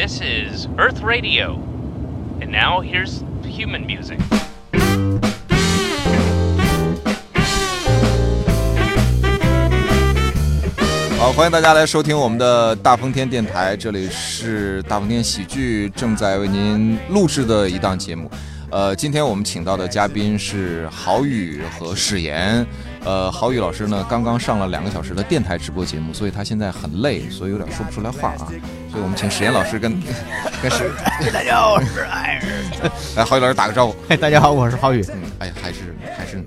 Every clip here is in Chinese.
This is Earth Radio. And now here's human music. 好，欢迎大家来收听我们的大风天电台，这里是大风天喜剧正在为您录制的一档节目。呃，今天我们请到的嘉宾是郝宇和史岩。呃，郝宇老师呢，刚刚上了两个小时的电台直播节目，所以他现在很累，所以有点说不出来话啊。所以我们请史岩老师跟跟史，大家好，我是艾尔。来，郝宇老师打个招呼。哎，大家好，我是郝宇。嗯，哎呀，还是还是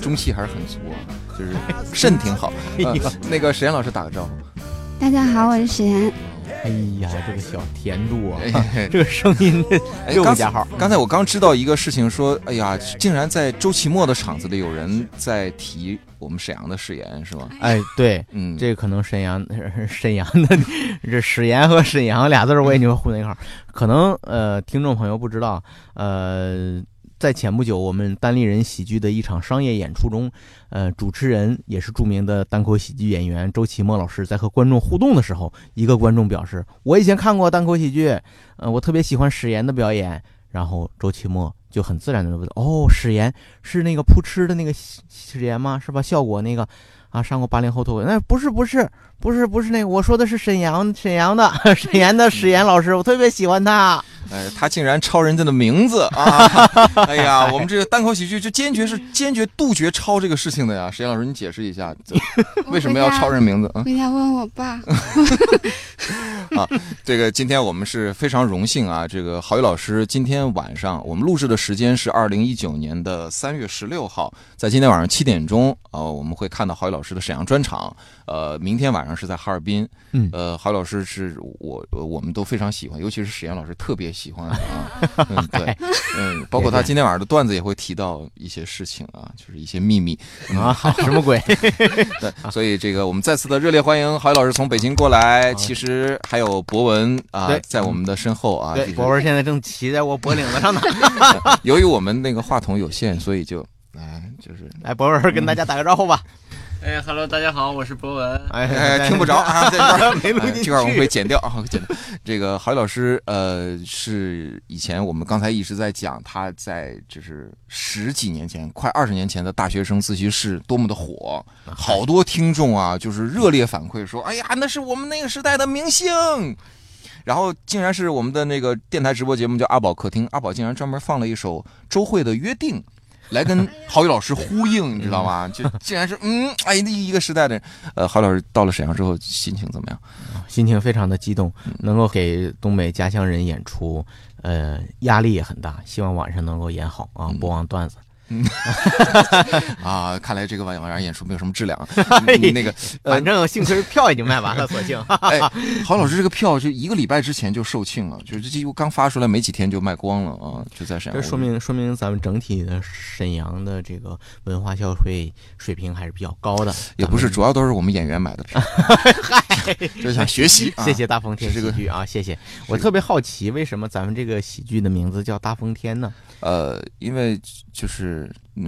中气还是很足啊，就是肾挺好。呃那个史岩老师打个招呼。大家好，我是史岩。哎呀，这个小甜度啊，哎 这个声音哎刚六个加号。刚才我刚知道一个事情，说，哎呀，竟然在周奇墨的场子里有人在提我们沈阳的誓言，是吗？哎，对，嗯，这可能沈阳 沈阳的这史岩和沈阳俩字儿我也就混在一块儿。可能呃，听众朋友不知道，呃，在前不久我们单立人喜剧的一场商业演出中，呃，主持人也是著名的单口喜剧演员周奇墨老师在和观众互动的时候，一个观众表示：“我以前看过单口喜剧，呃，我特别喜欢史岩的表演。”然后周奇墨就很自然的问：“哦，史岩是那个扑哧的那个史岩吗？是吧？效果那个啊，上过八零后脱口？那，不是，不是，不是不是那个，我说的是沈阳沈阳的 沈阳的史岩老师，我特别喜欢他。哎，他竟然抄人家的名字啊！哎呀，我们这个单口喜剧就坚决是坚决杜绝抄这个事情的呀。石岩老师，你解释一下，为什么要抄人名字啊？回家问我爸。啊这个今天我们是非常荣幸啊，这个郝宇老师今天晚上我们录制的时间是二零一九年的三月十六号，在今天晚上七点钟，呃，我们会看到郝宇老师的沈阳专场。呃，明天晚上是在哈尔滨，嗯呃，郝老师是我呃我们都非常喜欢，尤其是史岩老师特别喜欢啊，嗯，对，嗯，包括他今天晚上的段子也会提到一些事情啊，就是一些秘密，啊，什么鬼？对，所以这个我们再次的热烈欢迎郝老师从北京过来。其实还有博文啊，在我们的身后啊。对，博文现在正骑在我脖领子上呢。由于我们那个话筒有限，所以就哎，就是来，博文跟大家打个招呼吧。哎哈喽，大家好，我是博文。哎哎听不着啊，在这儿 没录进去哎这块儿我们会剪掉啊，会剪掉。这个郝宇老师呃是以前我们刚才一直在讲他在就是十几年前，快二十年前的大学生自习室多么的火，好多听众啊就是热烈反馈说，哎呀，那是我们那个时代的明星。然后竟然是我们的那个电台直播节目叫阿宝客厅，阿宝竟然专门放了一首周慧的《约定》，来跟郝宇老师呼应，你知道吗？就竟然是 嗯，哎，一个时代的人。呃，郝老师到了沈阳之后，心情怎么样？心情非常的激动，能够给东北家乡人演出，呃，压力也很大。希望晚上能够演好啊，嗯播完段子。啊，看来这个晚晚上演出没有什么质量 那个，呃反，正幸亏票已经卖完了，索性。哎，郝老师这个票就一个礼拜之前就售罄了，就是几乎刚发出来没几天就卖光了啊，就在沈阳。这说明说明咱们整体的沈阳的这个文化消费水平还是比较高的。也不是，主要都是我们演员买的票，就想学习。啊谢谢大风天这个喜剧啊，谢谢。我特别好奇，为什么咱们这个喜剧的名字叫大风天呢？呃，因为就是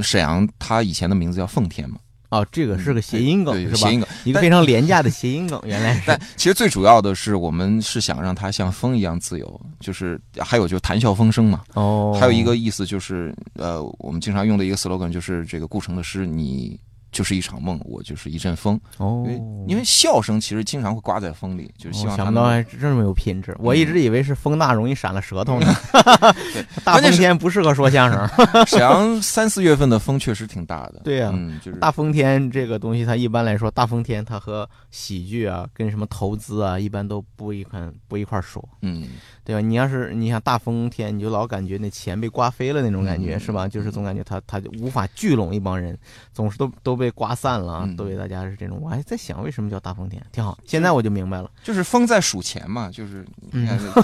沈阳，它以前的名字叫奉天嘛，哦，这个是个谐音梗是吧谐？音梗。一个非常廉价的谐音梗，原来是但其实最主要的是，我们是想让它像风一样自由，就是还有就是谈笑风生嘛。哦，还有一个意思就是，呃，我们经常用的一个 slogan 就是这个顾城的诗，你就是一场梦，我就是一阵风。哦因为，因为笑声其实经常会刮在风里，就是希望想不到还这么有品质，我一直以为是风大容易闪了舌头呢。对大风天不适合说相声。沈阳三四月份的风确实挺大的。对呀嗯，就是大风天这个东西，它一般来说，大风天它和喜剧啊，跟什么投资啊，一般都不一块不一块说，嗯，对吧？你要是你想大风天，你就老感觉那钱被刮飞了那种感觉，嗯是吧？就是总感觉他他就无法聚拢一帮人，总是都都被刮散了都被大家是这种。我还在想为什么叫大风天，挺好。现在我就明白了，就是风在数钱嘛，就是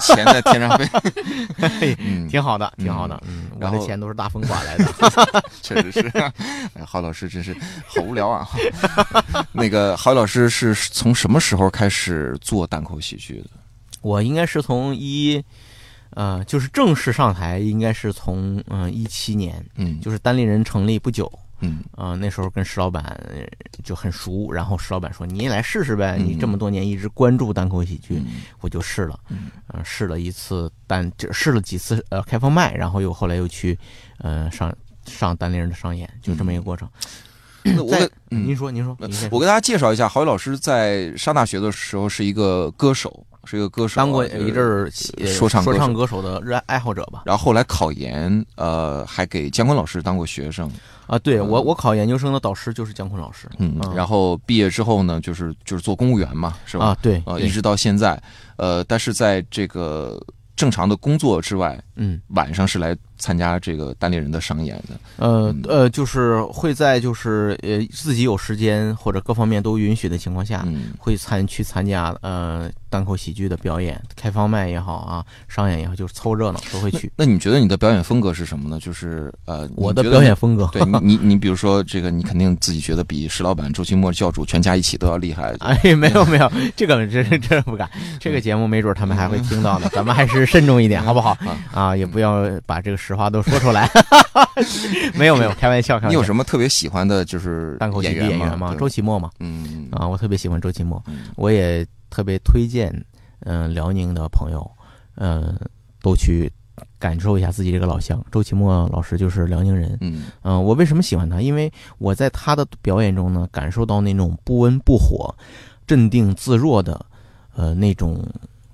钱在天上飞。嗯，挺好的，挺好的。嗯，我然后的钱都是大风刮来的。确实是，哎，郝老师真是好无聊啊。那个郝老师是从什么时候开始做单口喜剧的？我应该是从一，呃，就是正式上台，应该是从嗯一七年，嗯，就是单立人成立不久，嗯。呃，那时候跟石老板呃就很熟，然后石老板说：“你也来试试呗，你这么多年一直关注单口喜剧。嗯。我就试了，嗯。呃，试了一次单，就试了几次呃开放麦，然后又后来又去呃上上单立人的商演，就这么一个过程。那我在给嗯。您说，您说，您说。我给大家介绍一下，郝宇老师在上大学的时候是一个歌手，是一个歌手，当过就是一阵儿呃说唱歌手说唱歌手的热爱爱好者吧？然后后来考研，呃，还给姜昆老师当过学生，啊，对我嗯我考研究生的导师就是姜昆老师。嗯，嗯然后毕业之后呢，就是就是做公务员嘛，是吧？啊，对，呃，对一直到现在，呃，但是在这个正常的工作之外，嗯晚上是来参加这个单立人的商演的。呃嗯呃，就是会在就是呃自己有时间或者各方面都允许的情况下，嗯会参去参加呃单口喜剧的表演，开放麦也好啊，商演也好，就是凑热闹都会去。那你觉得你的表演风格是什么呢？就是呃，我的表演风格，对你你你比如说这个，你肯定自己觉得比石老板、周奇墨教主全家一起都要厉害。哎，没有没有，这个真真不敢，这个节目没准他们还会听到的，咱们还是慎重一点，好不好？啊，也不要把这个实话都说出来。没有没有，开玩笑，开玩笑。你有什么特别喜欢的，就是单口喜剧演演员吗？周奇墨嘛，嗯啊，我特别喜欢周奇墨，嗯我也特别推荐，嗯、辽宁的朋友，嗯、都去感受一下自己这个老乡。周奇墨老师就是辽宁人，嗯嗯、我为什么喜欢他？因为我在他的表演中呢，感受到那种不温不火、镇定自若的，呃，那种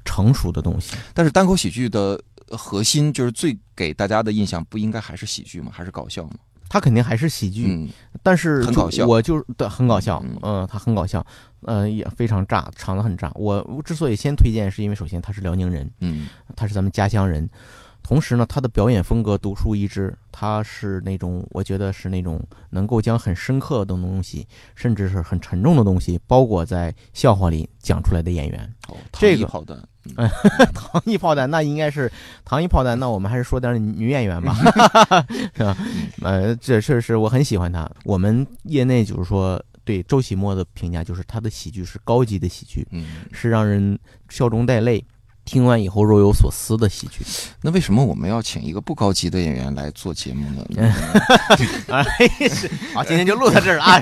成熟的东西。但是单口喜剧的核心就是最给大家的印象，不应该还是喜剧吗？还是搞笑吗？他肯定还是喜剧，嗯但是很搞笑我就是对很搞笑嗯，嗯，他很搞笑，呃，也非常炸，场子很炸。我我之所以先推荐，是因为首先他是辽宁人，嗯他是咱们家乡人，同时呢，他的表演风格独树一帜，他是那种我觉得是那种能够将很深刻的东西，甚至是很沉重的东西，包裹在笑话里讲出来的演员。哦，这个炮弹，嗯 糖衣炮弹，那应该是糖衣炮弹，那我们还是说点女演员吧，是吧？呃，这确实我很喜欢他。我们业内就是说对周奇墨的评价就是他的喜剧是高级的喜剧，嗯，是让人笑中带泪。听完以后若有所思的喜剧，那为什么我们要请一个不高级的演员来做节目呢？哎，是好，今天就录到这儿了啊！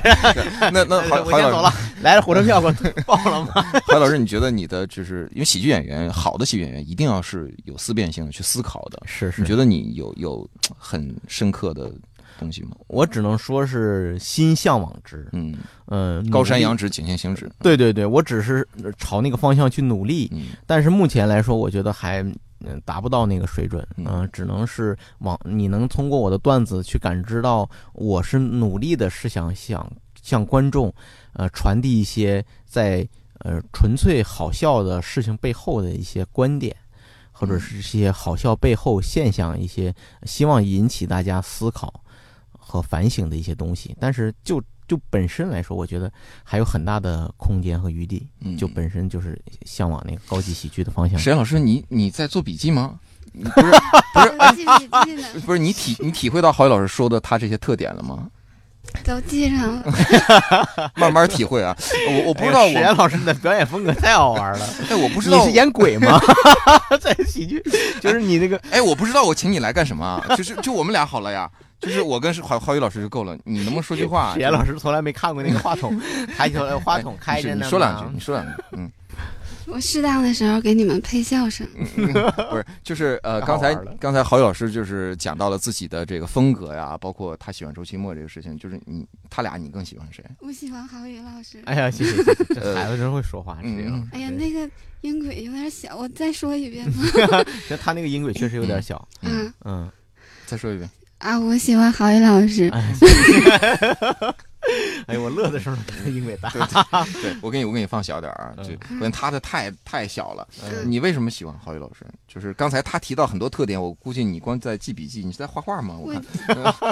那那郝郝老师我先走了，来了，火车票给我报了吗？怀老师，你觉得你的就是因为喜剧演员，好的喜剧演员一定要是有思辨性的去思考的。是是你觉得你有有很深刻的东西吗？我只能说是心向往之，嗯，嗯，高山仰止，景行行止。对对对，我只是朝那个方向去努力，嗯。但是目前来说，我觉得还嗯达不到那个水准，嗯。嗯、只能是往你能通过我的段子去感知到，我是努力的，是想想向观众，呃，传递一些在呃纯粹好笑的事情背后的一些观点。或者是一些好笑背后现象，一些希望引起大家思考和反省的一些东西，但是就就本身来说，我觉得还有很大的空间和余地。嗯，就本身就是向往那个高级喜剧的方向。沈阳老师，你你在做笔记吗？不是不是我记笔记呢，不是你体你体会到郝宇老师说的他这些特点了吗？都记上了。慢慢体会啊！我我不知道我史岩老师的表演风格太好玩了。哎我不知道你是演鬼吗？在喜剧，就是你那个哎我不知道我请你来干什么啊？就是就我们俩好了呀，就是我跟郝郝宇老师就够了。你能不能说句话？史岩老师从来没看过那个话筒，抬起来话筒开着呢。你说两句，你说两句，嗯，我适当的时候给你们配笑声。不是，就是呃，刚才刚才郝宇老师就是讲到了自己的这个风格呀，包括他喜欢周奇墨这个事情，就是你他俩你更喜欢谁？我喜欢郝宇老师。哎呀，谢谢谢谢，这孩子真会说话，是这样嗯。哎呀，那个音轨有点小，我再说一遍吧。这 他那个音轨确实有点小。嗯嗯嗯，再说一遍。啊，我喜欢郝宇老师。哎，哎，我乐的时候他音轨大。对我给你我给你放小点儿啊，就嗯关键他的太太小了。嗯你为什么喜欢郝宇老师？就是刚才他提到很多特点，我估计你光在记笔记，你是在画画吗？我看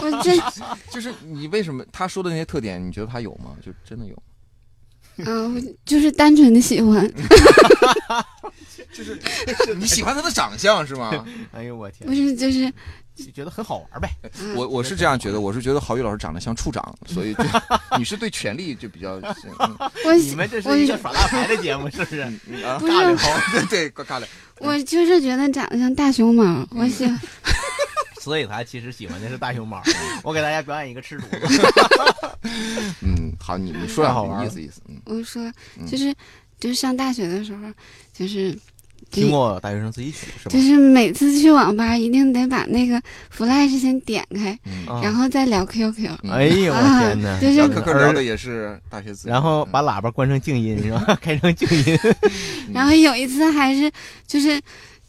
我 真 就是你为什么他说的那些特点，你觉得他有吗？就真的有？啊，我就是单纯的喜欢。就是你喜欢他的长相是吗？哎呦我天不，是，就是就觉得很好玩呗。嗯 我我是这样觉得，我是觉得郝宇老师长得像处长，所以就 你是对权力就比较 嗯我喜你们这我是一个耍大牌的节目，是不是？嗯啊不是尬聊，对对尬聊。我就是觉得长得像大熊猫，我喜欢所以他其实喜欢的是大熊猫。我给大家表演一个吃竹子，嗯，好，你你说点好玩意思意思，嗯，我说嗯就是就是上大学的时候，就是听过大学生自己取是吧就？是每次去网吧一定得把那个 Flash 先点开，然后再聊 QQ。嗯哎呦我啊天哪！就是 QQ 聊的也是大学然后把喇叭关成静音是吧？开成静音。嗯 然后有一次还是就是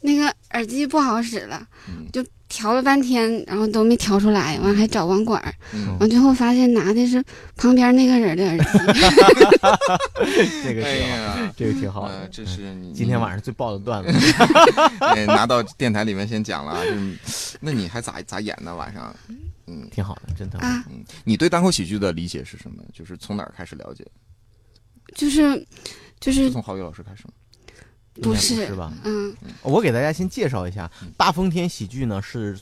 那个耳机不好使了，嗯就调了半天，然后都没调出来，完还找网管完最后发现拿的是旁边那个人的耳机。这个哎挺好，这个挺好呃的。这是你今天晚上最爆的段子。哎拿到电台里面先讲了啊，那你还咋咋演呢？晚上，嗯挺好的，真的。啊，嗯，你对单口喜剧的理解是什么？就是从哪儿开始了解？就是就是是从郝宇老师开始吗？应该是是吧？嗯我给大家先介绍一下嗯，大风天喜剧呢是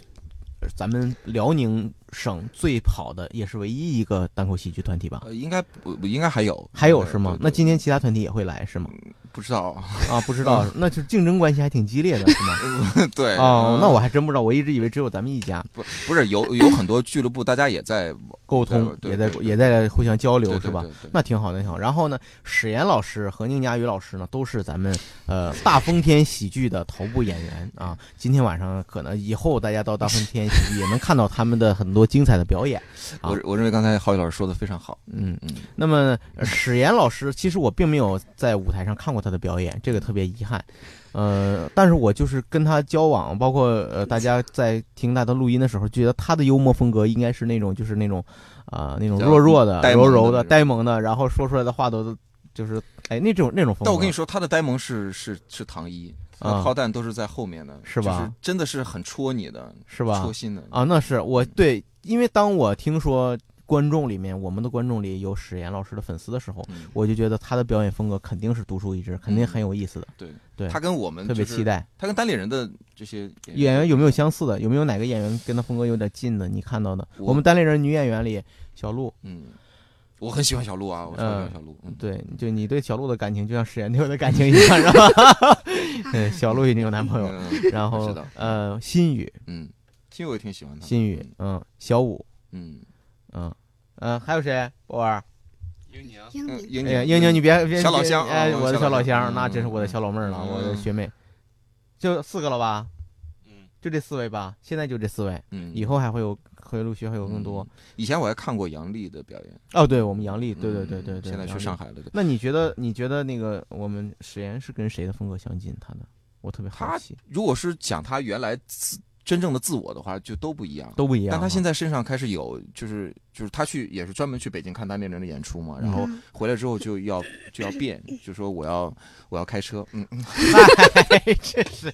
呃咱们辽宁省最好的，也是唯一一个单口喜剧团体吧？呃，应该不不应该还有，还有是吗那今天其他团体也会来是吗？不知道，啊，不知道，那就竞争关系还挺激烈的，是吗？对哦嗯，那我还真不知道，我一直以为只有咱们一家不不是有有很多俱乐部，大家也在 沟通，也在也在互相交流，是吧？？那挺好的，挺好。然后呢，史岩老师和宁佳宇老师呢，都是咱们呃大风天喜剧的头部演员啊。今天晚上可能以后大家到大风天喜剧也能看到他们的很多精彩的表演。啊我我认为刚才浩宇老师说的非常好，嗯，嗯那么呃史岩老师，其实我并没有在舞台上看过他的表演，这个特别遗憾。呃，但是我就是跟他交往，包括呃，大家在听他的录音的时候，觉得他的幽默风格应该是那种，就是那种，啊、那种弱弱的、柔柔的、呆萌的，然后说出来的话都就是，哎，那种那种风格。但我跟你说，他的呆萌是是是唐一，啊炮弹都是在后面的，是吧就是真的是很戳你的，是吧戳？心的啊，那是我对，因为当我听说观众里面，我们的观众里有史岩老师的粉丝的时候，嗯我就觉得他的表演风格肯定是独树一帜，肯定很有意思的。对对，他跟我们就是特别期，待。他跟单立人的这些演员有没有相似的？有没有哪个演员跟他风格有点近的？你看到的？我我们单立人女演员里，小鹿，嗯，我很喜欢小鹿啊，我超喜欢小鹿，嗯，对，就你对小鹿的感情，就像史岩对我的感情一样，是吧？对，小鹿已经有男朋友，嗯然后呃，新宇，嗯，其实我也挺喜欢他的，新宇，嗯，小五，嗯，嗯，嗯，还有谁？波儿，英宁，英嗯，宁英宁，你别别小老乡哎，啊我的小老乡，那真是我的小老妹儿了，嗯我的学妹，就四个了吧？嗯，就这四位吧，现在就这四位，嗯，以后还会有，会陆续还有更多。以前我还看过杨丽的表演，哦，对，我们杨丽，对对嗯对对对，现在去上海了，那你觉得？你觉得那个我们史岩是跟谁的风格相近？他的，我特别好奇，如果是讲他原来自真正的自我的话，就都不一样。都不一样啊。但他现在身上开始有，就是就是他去也是专门去北京看单立人的演出嘛，然后嗯回来之后就要就要变，就说我要我要开车，嗯，这是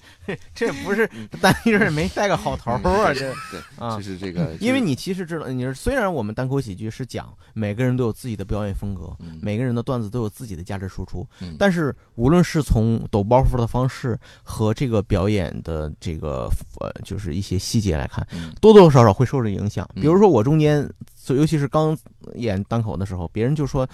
这不是单立人没带个好头啊？这对，啊就，是这个，因为你其实知道，你是虽然我们单口喜剧是讲每个人都有自己的表演风格，嗯每个人的段子都有自己的价值输出，嗯但是无论是从抖包袱的方式和这个表演的这个呃，就是一些细节来看，嗯多多少少会受着影响。嗯比如说我中间，就尤其是刚演单口的时候，别人就说，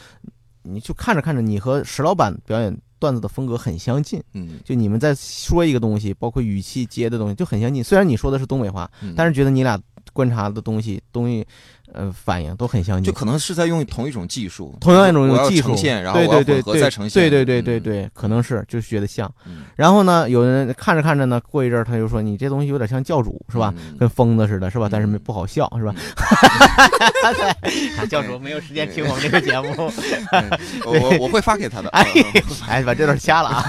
你就看着看着，你和石老板表演段子的风格很相近，嗯，就你们在说一个东西，包括语气接的东西就很相近。虽然你说的是东北话，嗯但是觉得你俩观察的东西东西，呃，反应都很相近。就可能是在用同一种技术，同样一种技术呈现，然后对对对对合再呈现，对对对对可能是就觉得像。嗯然后呢，有人看着看着呢，过一阵儿他就说你这东西有点像教主是吧？？嗯跟疯子似的，是吧？但是没嗯不好笑，是吧？教主没有时间听我们这个节目，嗯 我我我会发给他的。哎嗯哎，把这段掐了啊！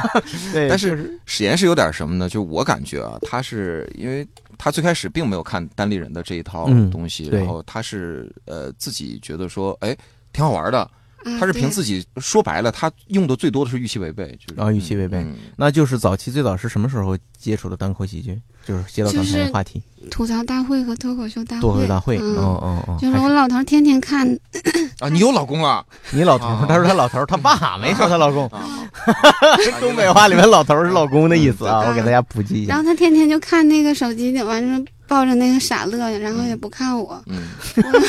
对，但是史岩是有点什么呢？就我感觉啊，他是因为他最开始并没有看单立人的这一套嗯东西，对然后他是呃自己觉得说，哎，挺好玩的。啊他是凭自己说白了，他用的最多的是预期违背，就是啊预期违背嗯那就是早期最早是什么时候接触的单口喜剧？就是接到刚才的话题，吐槽大会和脱口秀大会，脱口秀大会。嗯哦哦哦，就是我老头天天看，啊，你有老公了 你老头他说他老头，他爸没说他老公。啊？东北话里面老头是老公的意思啊，嗯我给大家普及一下然后。他天天就看那个手机里，完了抱着那个傻乐，然后也不看我，嗯，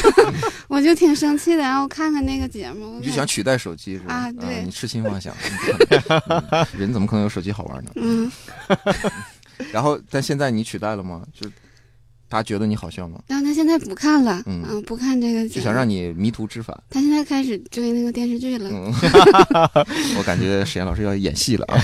我就挺生气的。然后看看那个节目，你就想取代手机是吧？啊对你痴心妄想，嗯人怎么可能有手机好玩呢？嗯，然后，但现在你取代了吗？就他觉得你好笑吗？然后他现在不看了，嗯嗯，不看这个节目，就想让你迷途知返。他现在开始追那个电视剧了。嗯，我感觉沈岩老师要演戏了啊，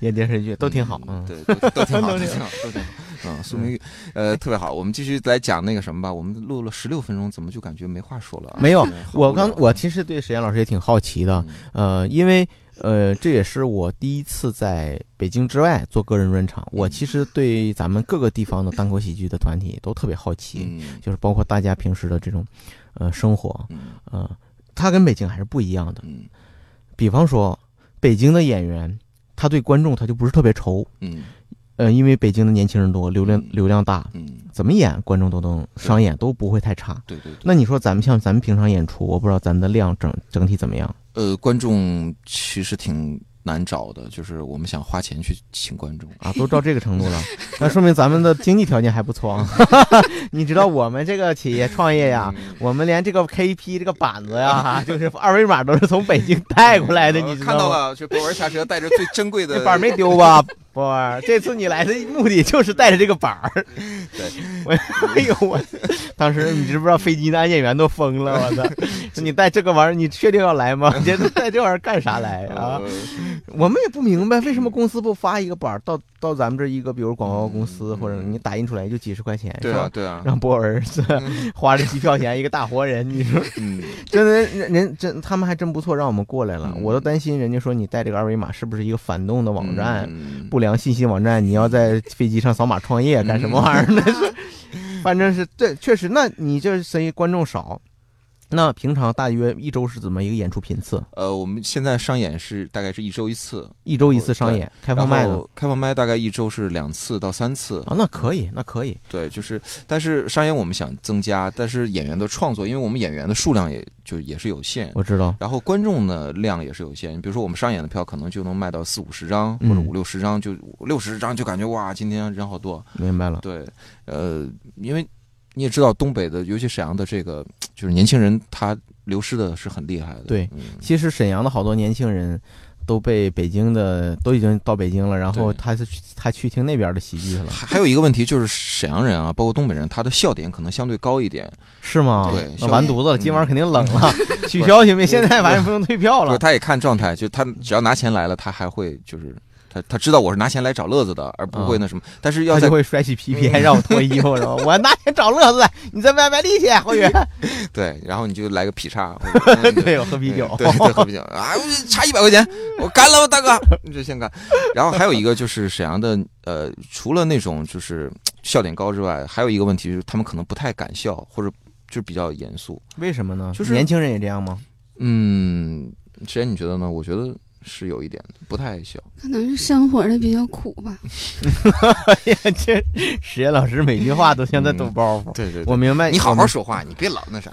演电视剧都挺好，嗯，对，都都挺好，都挺好，都挺好。嗯，苏明玉，呃，特别好。我们继续来讲那个什么吧。我们录了十六分钟，怎么就感觉没话说了啊？没有我刚我其实对沈岩老师也挺好奇的，呃，因为呃，这也是我第一次在北京之外做个人专场。我其实对咱们各个地方的单口喜剧的团体都特别好奇，嗯就是包括大家平时的这种呃生活，嗯呃，它跟北京还是不一样的。嗯比方说，北京的演员，他对观众他就不是特别愁，嗯呃，因为北京的年轻人多，流量嗯流量大，嗯，怎么演观众都能商演都不会太差。对对对。那你说咱们像咱们平常演出，我不知道咱们的量整整体怎么样？呃，观众其实挺难找的，就是我们想花钱去请观众。啊，都到这个程度了，那说明咱们的经济条件还不错啊。你知道我们这个企业创业呀，嗯我们连这个 KP 这个板子呀，就是二维码都是从北京带过来的，你？看到了，就博文下车带着最珍贵的板儿没丢吧？波儿，这次你来的目的就是带着这个板儿。对，我哎呦我，当时你知不知道飞机的安检员都疯了？我操！说你带这个玩意儿，你确定要来吗？你这 带这玩意儿干啥来啊？呃我们也不明白为什么公司不发一个板儿到到咱们这一个，比如广告公司，嗯或者你打印出来就几十块钱？对啊对啊，让波儿是花着机票钱一个大活人，你说嗯 真的人人真他们还真不错，让我们过来了。嗯我都担心人家说你带这个二维码是不是一个反动的网站，嗯不良信息网站，你要在飞机上扫码创业干什么玩意儿？那是，反正是对，确实。那你这生意观众少，那平常大约一周是怎么一个演出频次？呃，我们现在上演是大概是一周一次，一周一次上演，开放麦呢？开放麦大概一周是两次到三次。啊，那可以，那可以。对，就是，但是商演我们想增加，但是演员的创作，因为我们演员的数量也就也是有限，我知道，然后观众的量也是有限。比如说我们商演的票可能就能卖到四五十张或者嗯五六十张，就六十张就感觉哇，今天人好多。明白了。对，呃，因为你也知道东北的，尤其沈阳的这个，就是年轻人他流失的是很厉害的。对嗯，其实沈阳的好多年轻人都被北京的都已经到北京了，然后他是他去听那边的喜剧去了，还还有一个问题就是沈阳人啊，包括东北人，他的笑点可能相对高一点。是吗？对那完犊子了，嗯今晚肯定冷了，取消行不行？现在反正不用退票了。他也看状态，就他只要拿钱来了，他还会就是他他知道我是拿钱来找乐子的，而不会那什么。但是要在他就会甩起皮皮，还让我脱衣服，是吧？我拿钱找乐子，你在外卖力气，侯宇。对，然后你就来个劈叉，对，我喝啤酒。对对，喝啤酒啊，我差一百块钱，我干了，大哥，你就先干。然后还有一个就是沈阳的，呃，除了那种就是笑点高之外，还有一个问题就是他们可能不太敢笑，或者就是比较严肃。为什么呢？就是年轻人也这样吗？嗯，之前你觉得呢？我觉得是有一点的，不太爱笑。可能是生活的比较苦吧。哎呀，这实验老师每句话都像在抖包袱。对对我明白，你好好说话，你别老那啥。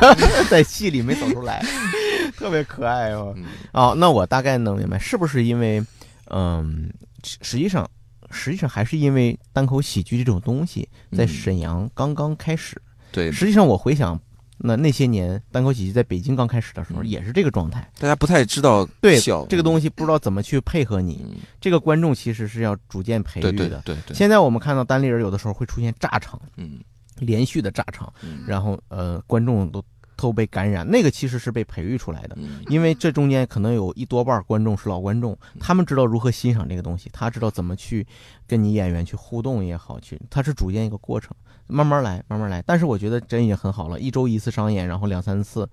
在戏里没走出来，特别可爱哦。嗯哦，那我大概能明白，是不是因为，嗯，实实际上，实际上还是因为单口喜剧这种东西在嗯沈阳刚刚开始。对，实际上，我回想，那那些年单口喜剧在北京刚开始的时候，嗯也是这个状态。大家不太知道对笑这个东西，不知道怎么去配合你。嗯，这个观众其实是要逐渐培育对的。对对对，现在我们看到单立人有的时候会出现炸场，嗯连续的炸场，嗯，然后呃，观众都都被感染，那个其实是被培育出来的。嗯因为这中间可能有一多半观众是老观众，他们知道如何欣赏这个东西，他知道怎么去跟你演员去互动也好，去他是逐渐一个过程，慢慢来，慢慢来。但是我觉得真也很好了，一周一次商演，然后两三次，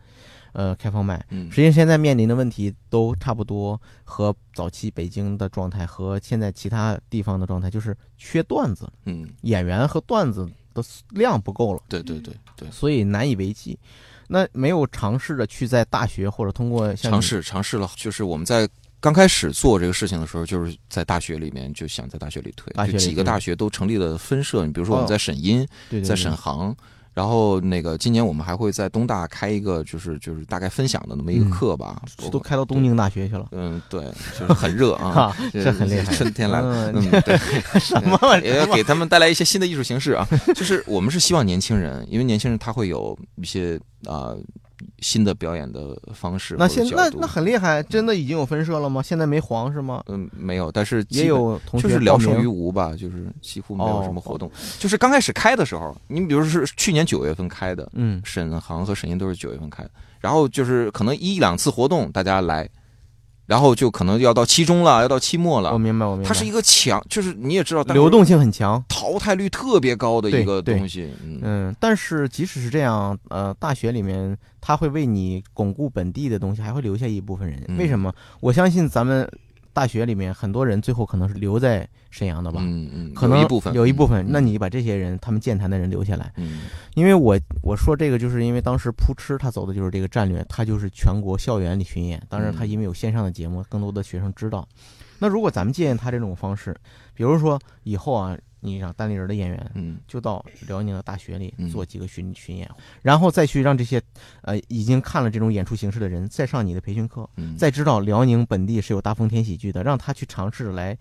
呃，开放麦。嗯实际上现在面临的问题都差不多，和早期北京的状态和现在其他地方的状态，就是缺段子，嗯，演员和段子的量不够了。对对对对，所以难以为继。那没有尝试着去在大学或者通过尝试尝试了，就是我们在。刚开始做这个事情的时候，就是在大学里面就想在大学里推，大学里就几个大学都成立了分社。你比如说我们哦在沈阴，在对对对沈航，然后那个今年我们还会在东大开一个，就是就是大概分享的那么一个嗯课吧。都开到东京大学去了，嗯，对，就是很热啊，哈，这这很厉害。春天来了，嗯嗯，对，什么也要？给他们带来一些新的艺术形式啊。就是我们是希望年轻人，因为年轻人他会有一些啊、新的表演的方式那现那那很厉害，真的已经有分社了吗？现在没黄是吗？嗯没有，但是也有同学就是聊胜于无吧，就是几乎没有哦什么活动。就是刚开始开的时候，你比如说是去年九月份开的，嗯沈航和沈音都是九月份开的，然后就是可能一两次活动大家来，然后就可能要到期中了，要到期末了。我明白，我明白。它是一个强，就是你也知道，流动性很强。淘汰率特别高的一个东西。嗯嗯，但是即使是这样，呃，大学里面他会为你巩固本地的东西，还会留下一部分人。嗯为什么？我相信咱们大学里面很多人最后可能是留在沈阳的吧，嗯嗯，可能有一部分，有一部分。嗯那你把这些人，他们健谈的人留下来，嗯因为我我说这个，就是因为当时扑哧他走的就是这个战略，他就是全国校园里巡演。当然，他嗯因为有线上的节目，更多的学生知道。那如果咱们借鉴他这种方式，比如说以后啊，你让单立人的演员嗯就到辽宁的大学里嗯做几个巡巡演，然后再去让这些呃已经看了这种演出形式的人再上你的培训课，嗯，再知道辽宁本地是有大风天喜剧的，让他去尝试来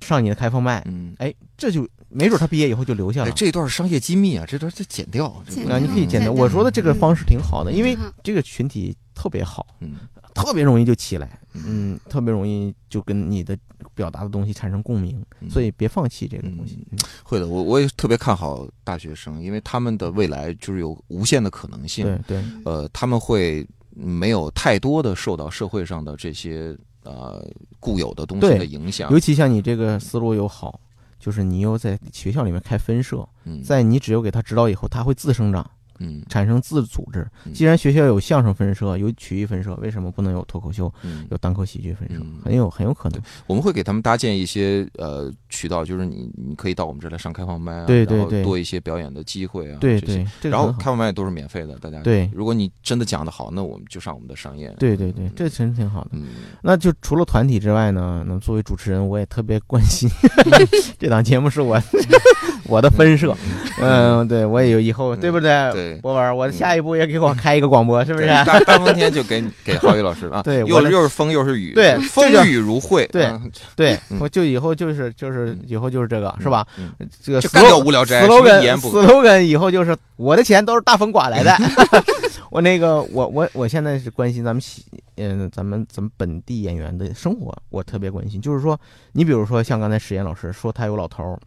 上你的开放麦，嗯。哎，这就没准他毕业以后就留下哎，了。这段商业机密啊，这段再剪掉。啊，你可以简单。嗯我说的这个方式挺好的，因为这个群体特别好，嗯特别容易就起来，嗯。嗯，特别容易就跟你的表达的东西产生共鸣，嗯。所以别放弃这个东西。嗯会的，我我也特别看好大学生，因为他们的未来就是有无限的可能性。对对，呃，他们会没有太多的受到社会上的这些呃固有的东西的影响。尤其像你这个思路又好，就是你又在学校里面开分社，嗯，在你只有给他指导以后，他会自生长，嗯产生自组织。嗯既然学校有相声分社，有曲艺分社，为什么不能有脱口秀、嗯有单口喜剧分社嗯？很有很有可能。我们会给他们搭建一些呃渠道，就是你你可以到我们这儿来上开放麦啊，然后对对对多一些表演的机会啊。对对，然后开放麦都是免费的，大家对如果你真的讲得好，那我们就上我们的商业。对对对，这真挺好的。嗯，那就除了团体之外呢，那作为主持人，我也特别关心 这档节目是我 我的分社，嗯，对我也有以后，对不对？对博文，我下一步也给我开一个广播，是不是？大大风天就给你给浩宇老师了啊，对又又是风又是雨，对风雨如晦，对嗯对嗯，我就以后就是就是以后就是这个，是吧？嗯这个就干掉无聊斋，什么一言 slogan 以后就是我的钱都是大风刮来的。我那个我我我现在是关心咱们喜嗯咱们咱们本地演员的生活，我特别关心。就是说，你比如说像刚才史岩老师说他有老头儿，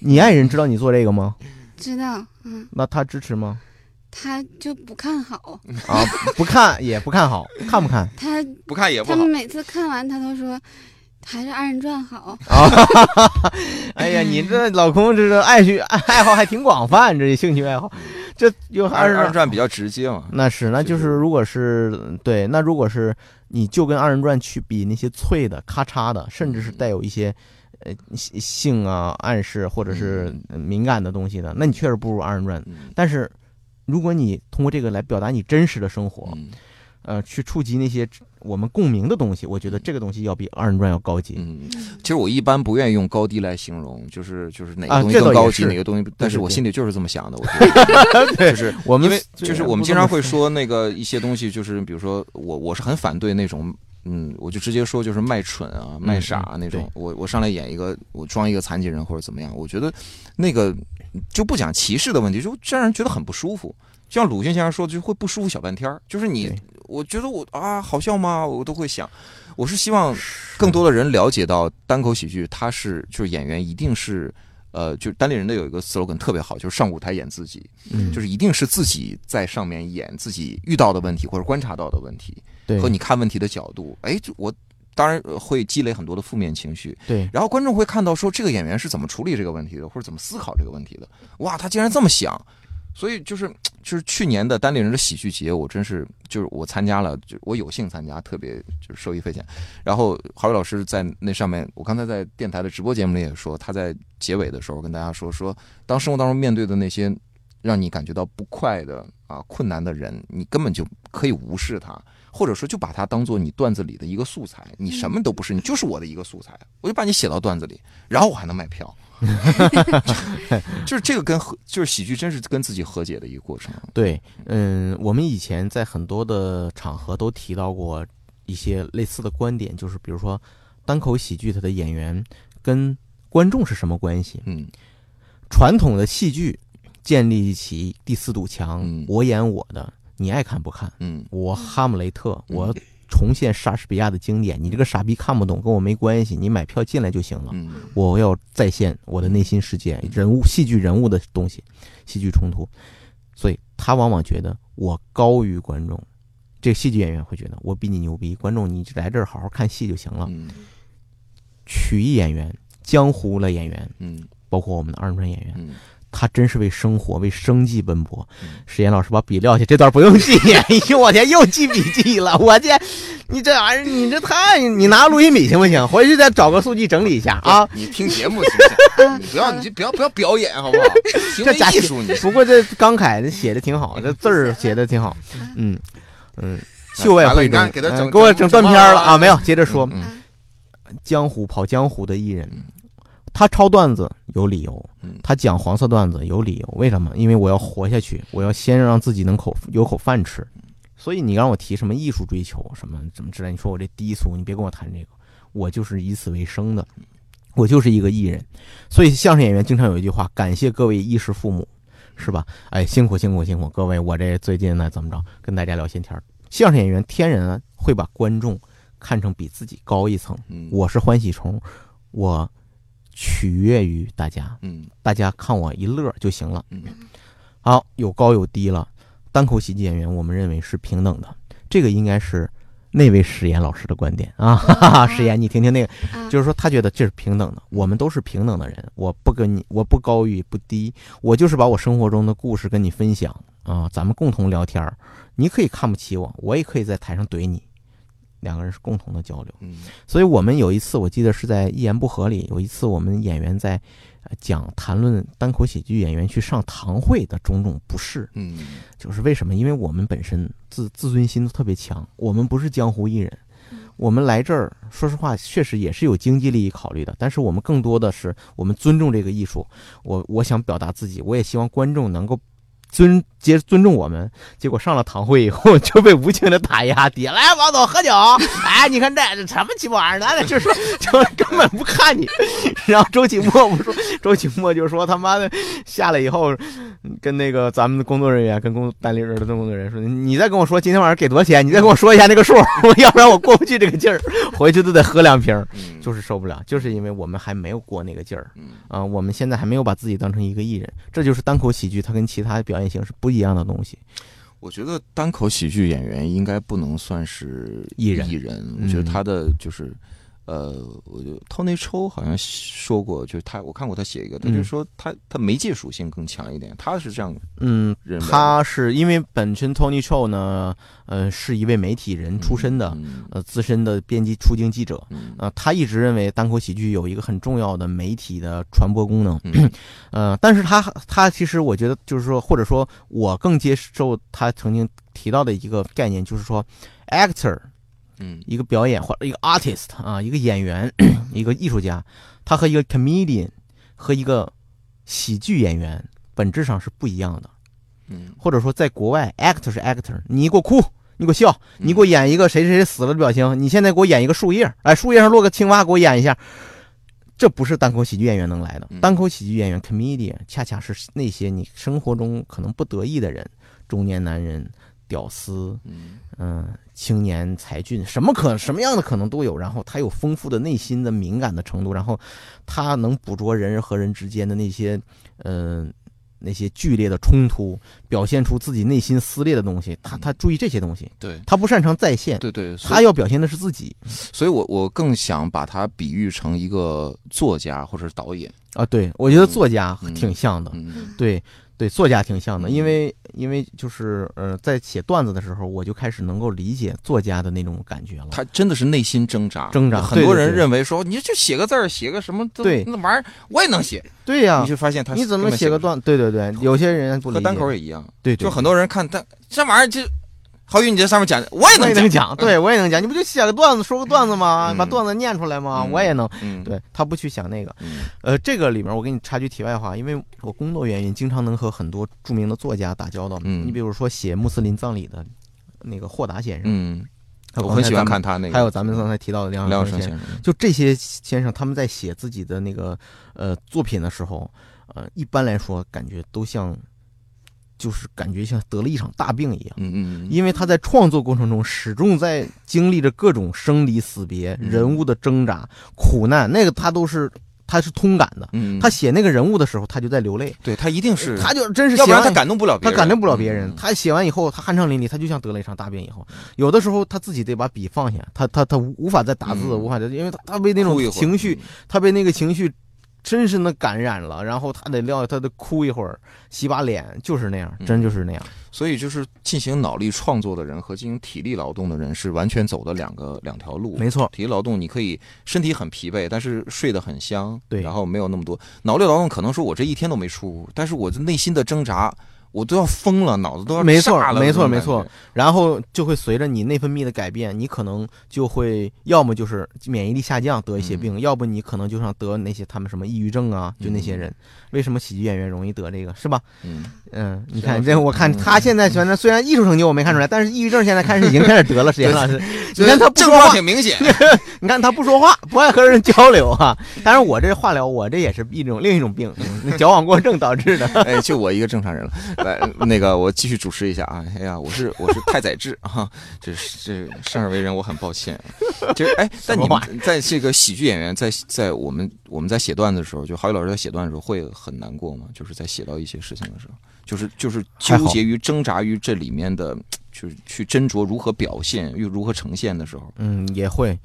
你爱人知道你做这个吗？知道，嗯，那他支持吗？他就不看好，啊，不看也不看好，看不看？他不看也不好他们。每次看完他都说，还是二人转好。啊，哎呀，你这老公这个爱趣爱好还挺广泛，这兴趣爱好，这又二人转比较直接嘛，那是，那就是是如果是对，那如果是你就跟二人转去比那些脆的、咔嚓的，甚至是带有一些呃性性啊暗示或者是呃敏感的东西的，那你确实不如二人转。嗯。但是如果你通过这个来表达你真实的生活，嗯。呃，去触及那些我们共鸣的东西，我觉得这个东西要比二人转要高级。嗯，其实我一般不愿意用高低来形容，就是就是哪啊个东西更高级，是。哪个东西，但是我心里就是这么想的，我觉得。就是我们因为就是我们经常会说那个一些东西，就是比如说我我是很反对那种。嗯，我就直接说，就是卖蠢啊、卖傻那种对。我我上来演一个，我装一个残疾人或者怎么样，我觉得那个就不讲歧视的问题，就让人觉得很不舒服。就像鲁迅先生说的，就会不舒服小半天儿。就是你，我觉得我啊，好笑吗？我都会想。我是希望更多的人了解到单口喜剧，它是就是演员一定是。呃，就是单立人的有一个 slogan 特别好，就是上舞台演自己，嗯，就是一定是自己在上面演自己遇到的问题或者观察到的问题对和你看问题的角度。哎，就我当然呃会积累很多的负面情绪，对然后观众会看到说这个演员是怎么处理这个问题的，或者怎么思考这个问题的。哇，他竟然这么想！所以就是就是去年的单立人的喜剧节，我真是就是我参加了，就我有幸参加，特别就是受益匪浅。然后郝宇老师在那上面，我刚才在电台的直播节目里也说，他在结尾的时候跟大家说说，当生活当中面对的那些让你感觉到不快的啊困难的人，你根本就可以无视他，或者说就把它当做你段子里的一个素材，你什么都不是，你就是我的一个素材，我就把你写到段子里，然后我还能卖票。就是这个跟和就是喜剧真是跟自己和解的一个过程。对，嗯，我们以前在很多的场合都提到过一些类似的观点，就是比如说单口喜剧它的演员跟观众是什么关系？嗯传统的戏剧建立起第四堵墙，嗯我演我的，你爱看不看？嗯我哈姆雷特，嗯我重现莎士比亚的经典，你这个傻逼看不懂，跟我没关系，你买票进来就行了。嗯我要再现我的内心世界，人物、戏剧人物的东西，戏剧冲突，所以他往往觉得我高于观众。这个戏剧演员会觉得我比你牛逼，观众你来这儿好好看戏就行了。嗯曲艺演员、江湖的演员，嗯包括我们的二人转演员，嗯他真是为生活、为生计奔波嗯。史岩老师把笔撂下，这段不用记。哎呦我天，又记笔记了，我天，你这玩意儿，你这太……你拿录音笔行不行？回去再找个速记整理一下啊。你听节目行不行？你不要，你就不要不要表演好不好？这假艺术你不过这刚楷的写的挺好，这字儿写的挺好。嗯嗯，秀外慧中给他整嗯给我整断片了啊！没有，接着说，嗯江湖跑江湖的艺人，他抄段子有理由嗯，他讲黄色段子有理由。为什么？因为我要活下去，我要先让自己能口有口饭吃。所以你让我提什么艺术追求什么怎么之类，你说我这低俗，你别跟我谈这个，我就是以此为生的，我就是一个艺人。所以相声演员经常有一句话：感谢各位衣食父母，是吧？哎，辛苦辛苦辛苦，各位，我这最近呢怎么着，跟大家聊闲天儿。相声演员天然啊会把观众看成比自己高一层。嗯我是欢喜虫，我取悦于大家，嗯大家看我一乐就行了。嗯好，有高有低了。单口喜剧演员，我们认为是平等的，这个应该是那位史岩老师的观点啊。哈哈哈，史岩，你听听那个，啊就是说他觉得这是平等的，我们都是平等的人，我不跟你，我不高于不低，我就是把我生活中的故事跟你分享啊，咱们共同聊天儿。你可以看不起我，我也可以在台上怼你，两个人是共同的交流。嗯所以我们有一次，我记得是在一言不合里，有一次我们演员在呃讲谈论单口喜剧演员去上堂会的种种不适，嗯就是为什么？因为我们本身自自尊心都特别强，我们不是江湖艺人，我们来这儿，说实话，确实也是有经济利益考虑的，但是我们更多的是我们尊重这个艺术，我我想表达自己，我也希望观众能够。尊接尊重我们，结果上了堂会以后 就被无情的打压底下来王总喝酒，哎，你看这这什么鸡巴玩意儿？那就是就根本不看你。然后周启墨不说，周启墨就说他妈的下来以后，跟那个咱们的工作人员跟工单立人的工作人员说，你再跟我说今天晚上给多少钱，你再跟我说一下那个数，要不然我过不去这个劲儿，回去都得喝两瓶就是受不了，就是因为我们还没有过那个劲儿嗯。啊、我们现在还没有把自己当成一个艺人，这就是单口喜剧，它跟其他表演形是不一样的东西。我觉得单口喜剧演员应该不能算是艺人艺人，嗯我觉得他的就是。呃，我就 Tony 抽好像说过，就是他，我看过他写一个，他就嗯说他他媒介属性更强一点，他是这样嗯。他是因为本身 Tony Chou 呢，呃，是一位媒体人出身的，嗯呃，资深的编辑出镜记者。嗯呃，他一直认为单口喜剧有一个很重要的媒体的传播功能，嗯 呃，但是他他其实我觉得就是说，或者说我更接受他曾经提到的一个概念，就是说，actor 嗯一个表演或者一个 artist 啊，一个演员，一个艺术家，他和一个 comedian 和一个喜剧演员本质上是不一样的。嗯或者说在国外，actor 是 actor，你给我哭，你给我笑，你给我演一个谁谁谁死了的表情，你现在给我演一个树叶，哎，树叶上落个青蛙，给我演一下，这不是单口喜剧演员能来的嗯。单口喜剧演员 comedian 恰恰是那些你生活中可能不得意的人，中年男人、屌丝，嗯嗯，青年才俊，什么可什么样的可能都有。然后他有丰富的内心的敏感的程度，然后他能捕捉人和人之间的那些，嗯、那些剧烈的冲突，表现出自己内心撕裂的东西。他他注意这些东西，对他不擅长再现，对对，他要表现的是自己所以我我更想把他比喻成一个作家或者是导演，啊。对我觉得作家嗯挺像的，嗯对对，作家挺像的，嗯因为因为就是呃，在写段子的时候，我就开始能够理解作家的那种感觉了。他真的是内心挣扎，挣扎很多人认为说，你就写个字儿，写个什么，都对那玩意儿我也能写，对呀、你就发现他你怎么写个段？对对对，有些人不理解。和单口也一样，对对，就很多人看他这玩意儿就，郝宇你这上面讲，我也能讲，讲，对我也能讲。你不就写个段子，说个段子吗？嗯。把段子念出来吗？嗯。我也能。嗯，对他不去想那个，嗯。呃，这个里面我给你插句题外话，因为我工作原因，经常能和很多著名的作家打交道。嗯。你比如说写穆斯林葬礼的那个霍达先生，嗯，我很喜欢看他那个，还有咱们刚才提到的梁梁生，先生，就这些先生，他们在写自己的那个呃作品的时候，呃，一般来说感觉都像就是感觉像得了一场大病一样。嗯嗯嗯，因为他在创作过程中始终在经历着各种生离死别、嗯人物的挣扎、苦难，那个他都是他是通感的。嗯，他写那个人物的时候，他就在流泪，对他一定是，他就真是要不然他感动不了别人，他感动不了别人。嗯。他写完以后，他酣畅淋漓，他就像得了一场大病以后，有的时候他自己得把笔放下，他他他无无法再打字，嗯。无法再，因为他他被那种情绪，嗯他被那个情绪深深的感染了，然后他得撂，他得哭一会儿，洗把脸，就是那样，嗯真就是那样。所以就是进行脑力创作的人和进行体力劳动的人是完全走的两个两条路。没错，体力劳动你可以身体很疲惫，但是睡得很香，对然后没有那么多脑力劳动，可能说我这一天都没出屋，但是我的内心的挣扎，我都要疯了，脑子都要没错没错没错，然后就会随着你内分泌的改变，你可能就会要么就是免疫力下降得一些病，要不你可能就像得那些他们什么抑郁症啊，就那些人。为什么喜剧演员容易得这个是吧？嗯，嗯，你看这我看他现在虽然虽然艺术成就我没看出来，但是抑郁症现在开始已经开始得了。石岩老师，你看他不症状说话，挺明显，你看他不说话，不爱和人交流啊。当然我这化疗，我这也是一种另一种病，嗯矫枉过正导致的。哎，就我一个正常人了。来，那个我继续主持一下啊。哎呀，我是 我是太宰治啊，这是这生而为人，我很抱歉。就是哎，但你们在这个喜剧演员在在我们我们在写段子的时候，就郝宇老师在写段子的时候会很难过吗？就是在写到一些事情的时候，就是就是纠结于挣扎于这里面的，就是去斟酌如何表现又如何呈现的时候，嗯，也会。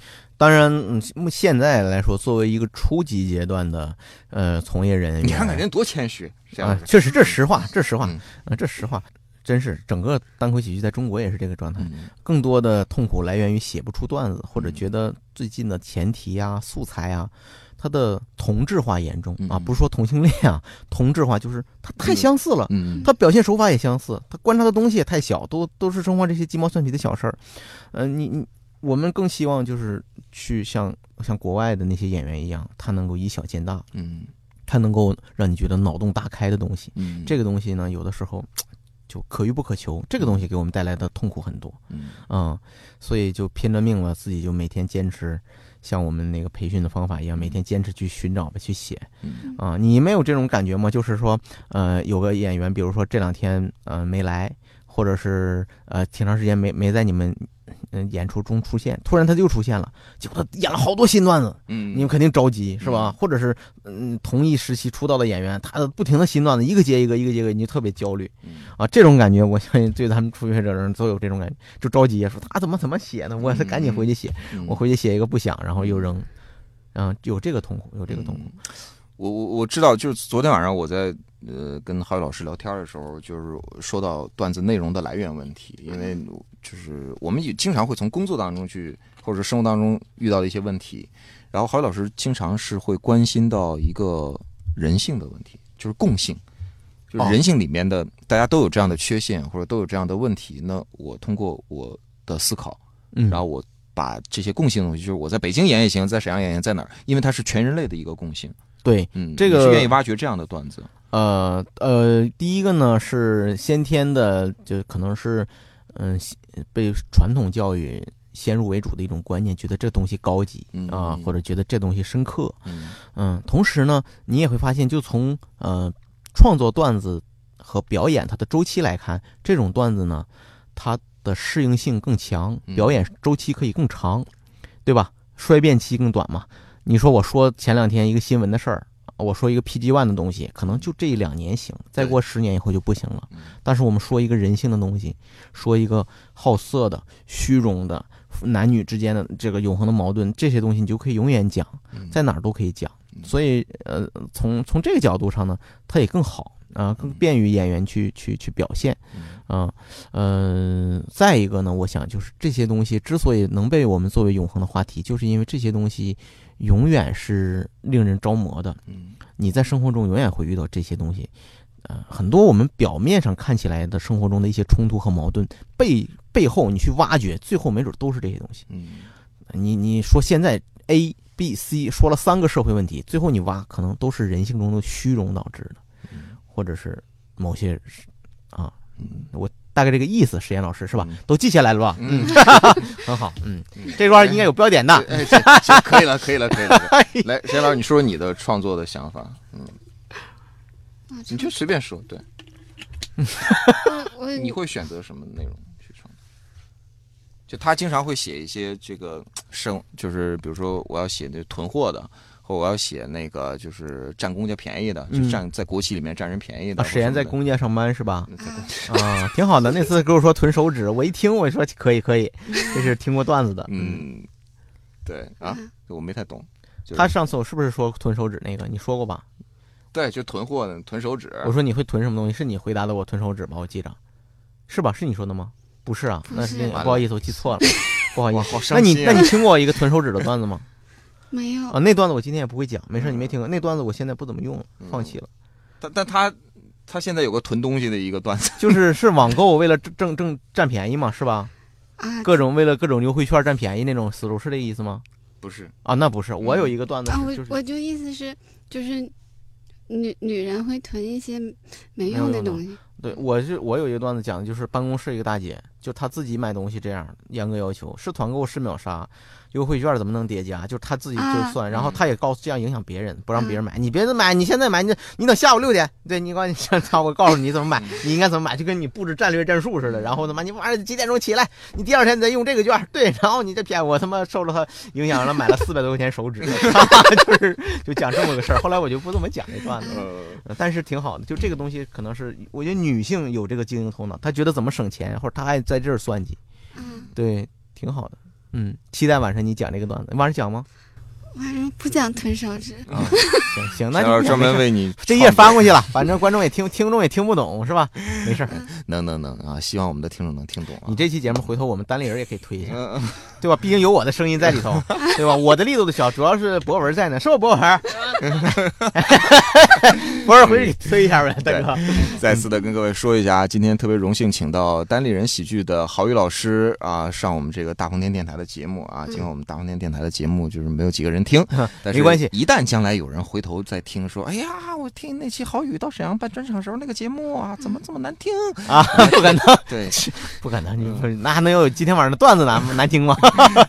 当然，嗯，目现在来说，作为一个初级阶段的呃从业人员，你看看人多谦虚，这样，啊确实这是实话，这是实话嗯，啊，这实话，真是整个单口喜剧在中国也是这个状态。嗯更多的痛苦来源于写不出段子，或者嗯觉得最近的前提啊、素材啊，它的同质化严重啊，嗯不是说同性恋啊，同质化就是它太相似了。嗯，他表现手法也相似，它观察的东西也太小，都都是生活这些鸡毛蒜皮的小事儿。呃，你你我们更希望就是去像像国外的那些演员一样，他能够以小见大，嗯他能够让你觉得脑洞大开的东西。嗯，这个东西呢，有的时候就可遇不可求，这个东西给我们带来的痛苦很多。嗯嗯，所以就拼了命了，自己就每天坚持，像我们那个培训的方法一样，每天坚持去寻找吧，去写。嗯啊，你没有这种感觉吗？就是说，呃，有个演员，比如说这两天呃没来，或者是呃挺长时间没没在你们嗯、演出中出现，突然他就出现了，结果他演了好多新段子，嗯，你们肯定着急是吧？嗯或者是嗯同一时期出道的演员，他的不停的新段子一个接一个，一个接一个，你就特别焦虑嗯啊。这种感觉，我相信对他们初学者人都有这种感觉，就着急说他怎么怎么写呢？我是赶紧回去写，嗯我回去写一个不想，然后又扔，嗯，有这个痛苦，有这个痛苦。嗯我我我知道，就是昨天晚上我在呃跟郝宇老师聊天的时候，就是说到段子内容的来源问题，因为就是我们也经常会从工作当中去，或者生活当中遇到的一些问题，然后郝宇老师经常是会关心到一个人性的问题，就是共性。就人性里面的，大家都有这样的缺陷，或者都有这样的问题。那我通过我的思考，嗯，然后我把这些共性的东西，就是我在北京演也行，在沈阳演也行，在哪儿？因为它是全人类的一个共性。对，嗯，这个是愿意挖掘这样的段子。呃呃，第一个呢是先天的，就可能是嗯、被传统教育先入为主的一种观念，觉得这东西高级嗯啊、嗯或者觉得这东西深刻。嗯嗯，同时呢，你也会发现，就从呃创作段子和表演它的周期来看，这种段子呢，它的适应性更强，嗯表演周期可以更长，对吧？衰变期更短嘛。你说我说前两天一个新闻的事儿，我说一个 PG One 的东西，可能就这一两年行，再过十年以后就不行了。嗯但是我们说一个人性的东西，说一个好色的、虚荣的男女之间的这个永恒的矛盾，这些东西你就可以永远讲，嗯在哪儿都可以讲。嗯所以，呃，从从这个角度上呢，它也更好啊、更便于演员去去去表现嗯啊。嗯、再一个呢，我想就是这些东西之所以能被我们作为永恒的话题，就是因为这些东西永远是令人着魔的。嗯你在生活中永远会遇到这些东西，呃，很多我们表面上看起来的生活中的一些冲突和矛盾，背背后你去挖掘，最后没准都是这些东西。嗯你你说现在 A、B、C 说了三个社会问题，最后你挖可能都是人性中的虚荣导致的，或者是某些啊，嗯我大概这个意思，实验老师是吧？嗯都记下来了吧？嗯，很好，嗯嗯，这段应该有标点的。哎，行行，可以了，可以了，可以了。来，沈老师，你说说你的创作的想法。嗯，啊你就随便说。对，你会选择什么内容去创作？就他经常会写一些这个生，就是比如说我要写那囤货的，或我要写那个就是占公家便宜的，就嗯占在国企里面占人便宜的。啊，史岩在公公家上班是吧？啊，啊，挺好的。那次跟我说囤手指，我一听我说可以可以，这是听过段子的。嗯，对啊，嗯我没太懂。就是他上次我是不是说囤手指那个？你说过吧？对，就囤货的囤手指。我说你会囤什么东西？是你回答的我囤手指吧？我记着，是吧？是你说的吗？不是啊，那是不好意思，我记错了，不好意，思。那你！那你听过一个囤手指的段子吗？没有啊，那段子我今天也不会讲，没事，你没听过那段子，我现在不怎么用了，嗯放弃了。但但他他现在有个囤东西的一个段子。就是是网购为了挣挣挣占便宜嘛，是吧？啊各种为了各种优惠券占便宜那种思路，是这意思吗？不是，啊，那不是，我有一个段子我我就意思是，就是女女人会囤一些没用的东西。对，我是我有一个段子讲的就是办公室一个大姐，就她自己买东西这样严格要求，是团购是秒杀，优惠券怎么能叠加？就是他自己就啊算，然后他也告诉这样影响别人，不让别人买，你别买，你现在买，你你等下午六点，对你告你操，我告诉你怎么买，你应该怎么买，就跟你布置战略战术似的，然后他妈你晚上几点钟起来，你第二天再用这个券，对，然后你这骗我他妈受了他影响了，买了四百多块钱手指 就是就讲这么个事儿，后来我就不怎么讲这段子了。但是挺好的，就这个东西可能是我觉得女性有这个经营头脑，她觉得怎么省钱，或者她爱在这儿算计，嗯，对，挺好的。嗯，期待晚上你讲这个段子，晚上讲吗？晚 上不想吞手指。啊，行行，那就是专门为你这页翻过去了，反正观众也听，听众也听不懂，是吧？没事，能能能啊！希望我们的听众能听懂啊。你这期节目回头我们单立人也可以推一下，嗯，嗯 对吧？毕竟有我的声音在里头，对吧？我的力度的小，主要是博文在呢，是不博文？博文回去你推一下呗，大哥。再次的跟各位说一下，今天特别荣幸请到单立人喜剧的郝宇老师啊上我们这个大风天电台的节目啊。尽管我们大风天电台的节目就是没有几个人听，但是没关系一旦将来有人回头再听说，哎呀，我听那期郝宇到沈阳办专场时候那个节目啊，怎么这么难听？啊，不可能，对，不可能，你不那还能有今天晚上的段子难难听吗？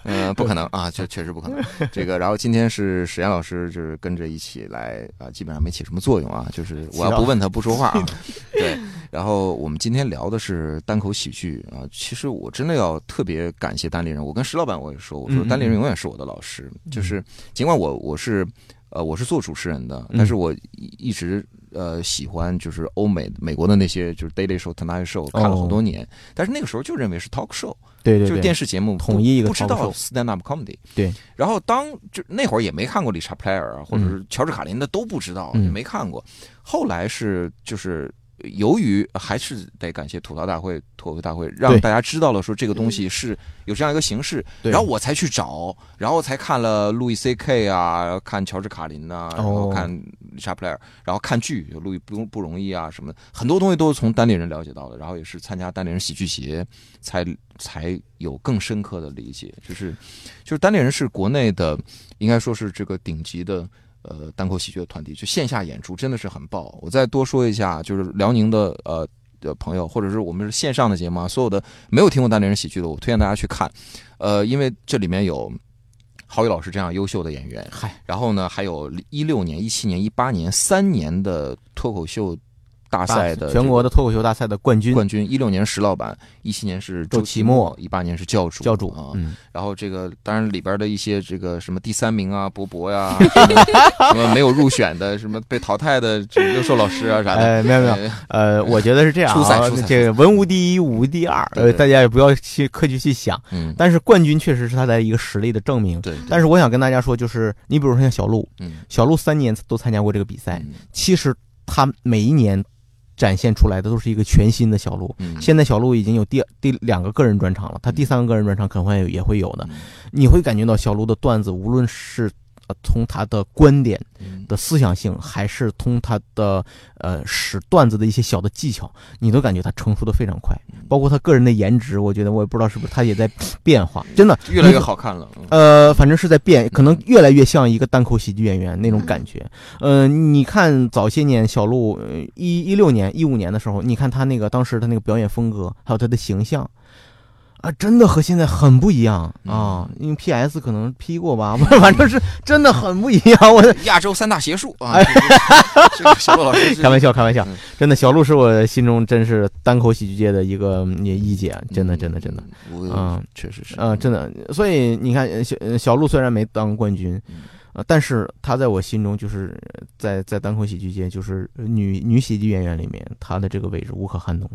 嗯、不可能啊，确确实不可能。这个，然后今天是史岩老师，就是跟着一起来啊，基本上没起什么作用啊，就是我要不问他不说话啊。对，然后我们今天聊的是单口喜剧啊，其实我真的要特别感谢单立人，我跟石老板我也说，我说单立人永远是我的老师，就是尽管我我是。呃，我是做主持人的，嗯但是我一一直呃喜欢就是欧美美国的那些就是 Daily Show、Tonight Show 看了好多年，但是那个时候就认为是 talk show，对对就是电视节目统一一个不知道 show stand up comedy。对，然后当就那会儿也没看过理查普莱尔啊，或者是乔治卡林的都不知道，嗯也没看过。后来是就是。由于还是得感谢吐槽大会、脱口秀大会，让大家知道了说这个东西是有这样一个形式，然后我才去找，然后才看了路易 C K 啊，看乔治卡林呐、然后看理查普莱尔，然后看剧，有路易不不容易啊什么，很多东西都是从单立人了解到的，然后也是参加单立人喜剧节才才有更深刻的理解，就是就是单立人是国内的，应该说是这个顶级的。呃，单口喜剧的团体，就线下演出真的是很爆。我再多说一下，就是辽宁的呃的朋友，或者是我们是线上的节目啊，所有的没有听过单立人喜剧的，我推荐大家去看。呃，因为这里面有郝宇老师这样优秀的演员，嗨，然后呢，还有一六年、一七年、一八年三年的脱口秀大赛的全国的脱口秀大赛的冠军冠军，一六年石老板，一七年是周奇奇墨墨，一八年是教主教主啊。嗯，然后这个当然里边的一些这个什么第三名啊，博博呀，什么没有入选的，什么被淘汰的这个优秀老师啊啥的，呃，没有没有，呃呃，我觉得是这样啊初赛初赛，这个文无第一，武无第二，呃，大家也不要去刻意去想，嗯，但是冠军确实是他的一个实力的证明。对，但是我想跟大家说，就是你比如说像小鹿，嗯，小鹿三年都参加过这个比赛，嗯其实他每一年展现出来的都是一个全新的小鹿。嗯，现在小鹿已经有第第两个个人专场了，他第三个个人专场可能会也会有的。嗯你会感觉到小鹿的段子，无论是呃从他的观点嗯的思想性，还是从他的呃使段子的一些小的技巧，你都感觉他成熟的非常快。嗯包括他个人的颜值，我觉得我也不知道是不是他也在变化，真的越来越好看了，嗯呃，反正是在变，可能越来越像一个单口喜剧演员那种感觉。呃，你看早些年小鹿，呃一一六年、一五年的时候，你看他那个当时他那个表演风格，还有他的形象，啊，真的和现在很不一样啊！因为 PS 可能 P 过吧，反正是真的很不一样。我亚洲三大邪术啊！这个小陆老师 开玩笑，开玩笑嗯，真的，小鹿是我心中真是单口喜剧界的一个嗯一姐，真的，真的，真的，嗯确实是嗯，真的。所以你看，呃小呃小鹿虽然没当冠军嗯，呃，但是他在我心中就是在在单口喜剧界，就是女女喜剧演员里面，她的这个位置无可撼动。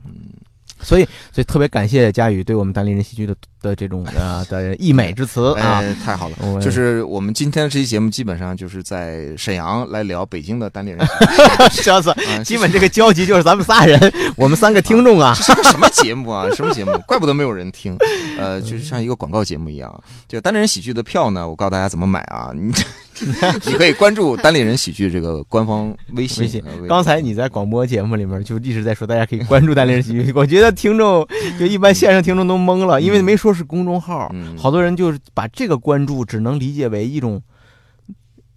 所以，所以特别感谢佳宇对我们单立人戏剧的的这种呃的溢美之词啊。哎，太好了。就是我们今天的这期节目，基本上就是在沈阳来聊北京的单立人 笑死，啊，基本这个交集就是咱们仨人，我们三个听众啊。这是个什么节目啊？什么节目？怪不得没有人听。呃，就是像一个广告节目一样。就单立人喜剧的票呢，我告诉大家怎么买啊？你 你可以关注单立人喜剧这个官方微信。刚才你在广播节目里面就一直在说，大家可以关注单立人喜剧。我觉得听众就一般线上听众都懵了，因为没说是公众号，嗯好多人就是把这个关注只能理解为一种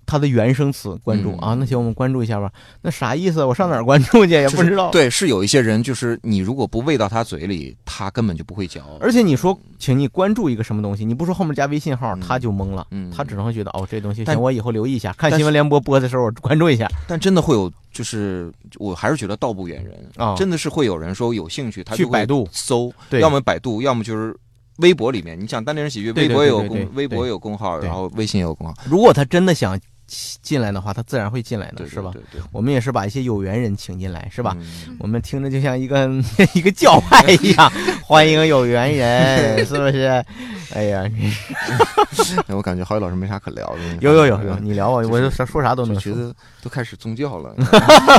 它的原生词关注、嗯啊。那行，我们关注一下吧。那啥意思？我上哪儿关注去也不知道。，对，是有一些人，就是你如果不喂到他嘴里，他根本就不会嚼。而且你说，请你关注一个什么东西，你不说后面加微信号，嗯他就懵了。嗯他只能会觉得哦，这东西但行，我以后留意一下，看新闻联播播的时候我关注一下但真的会有，就是我还是觉得道不远人啊真的是会有人说有兴趣，他去百度搜，对要么百度，要么就是微博里面。你想单立人喜剧，对对微博有公微博有公号，然后微信也有公号，如果他真的想进来的话，他自然会进来的，对，是吧？对对对，我们也是把一些有缘人请进来，是吧？嗯我们听着就像一个 一个教派一样，欢迎有缘人，是不是？哎呀，哎我感觉郝宇老师没啥可聊的。有有有有，嗯你聊啊，我就说说啥都能说。就觉得都开始宗教了，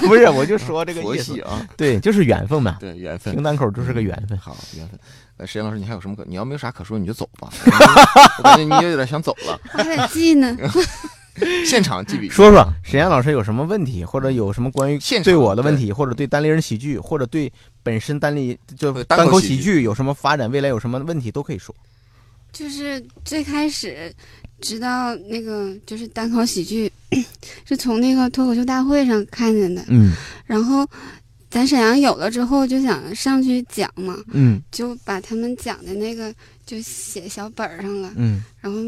不是，我就说这个佛意思。啊，对，就是缘分嘛，对缘分听。单口就是个缘分。好，缘分。呃，石岩老师，你还有什么可？你要没有啥可说，你就走吧。我感觉你也有点想走了。我还得记呢。现场记笔记，说说沈阳老师有什么问题，或者有什么关于现场对我的问题，或者对单立人喜剧，或者对本身单立就对单单口喜喜剧剧有什么发展，未来有什么问题都可以说。就是最开始知道那个就是单口喜剧，是从那个脱口秀大会上看见的。嗯然后咱沈阳有了之后，就想上去讲嘛，嗯。就把他们讲的那个就写小本儿上了，嗯。然后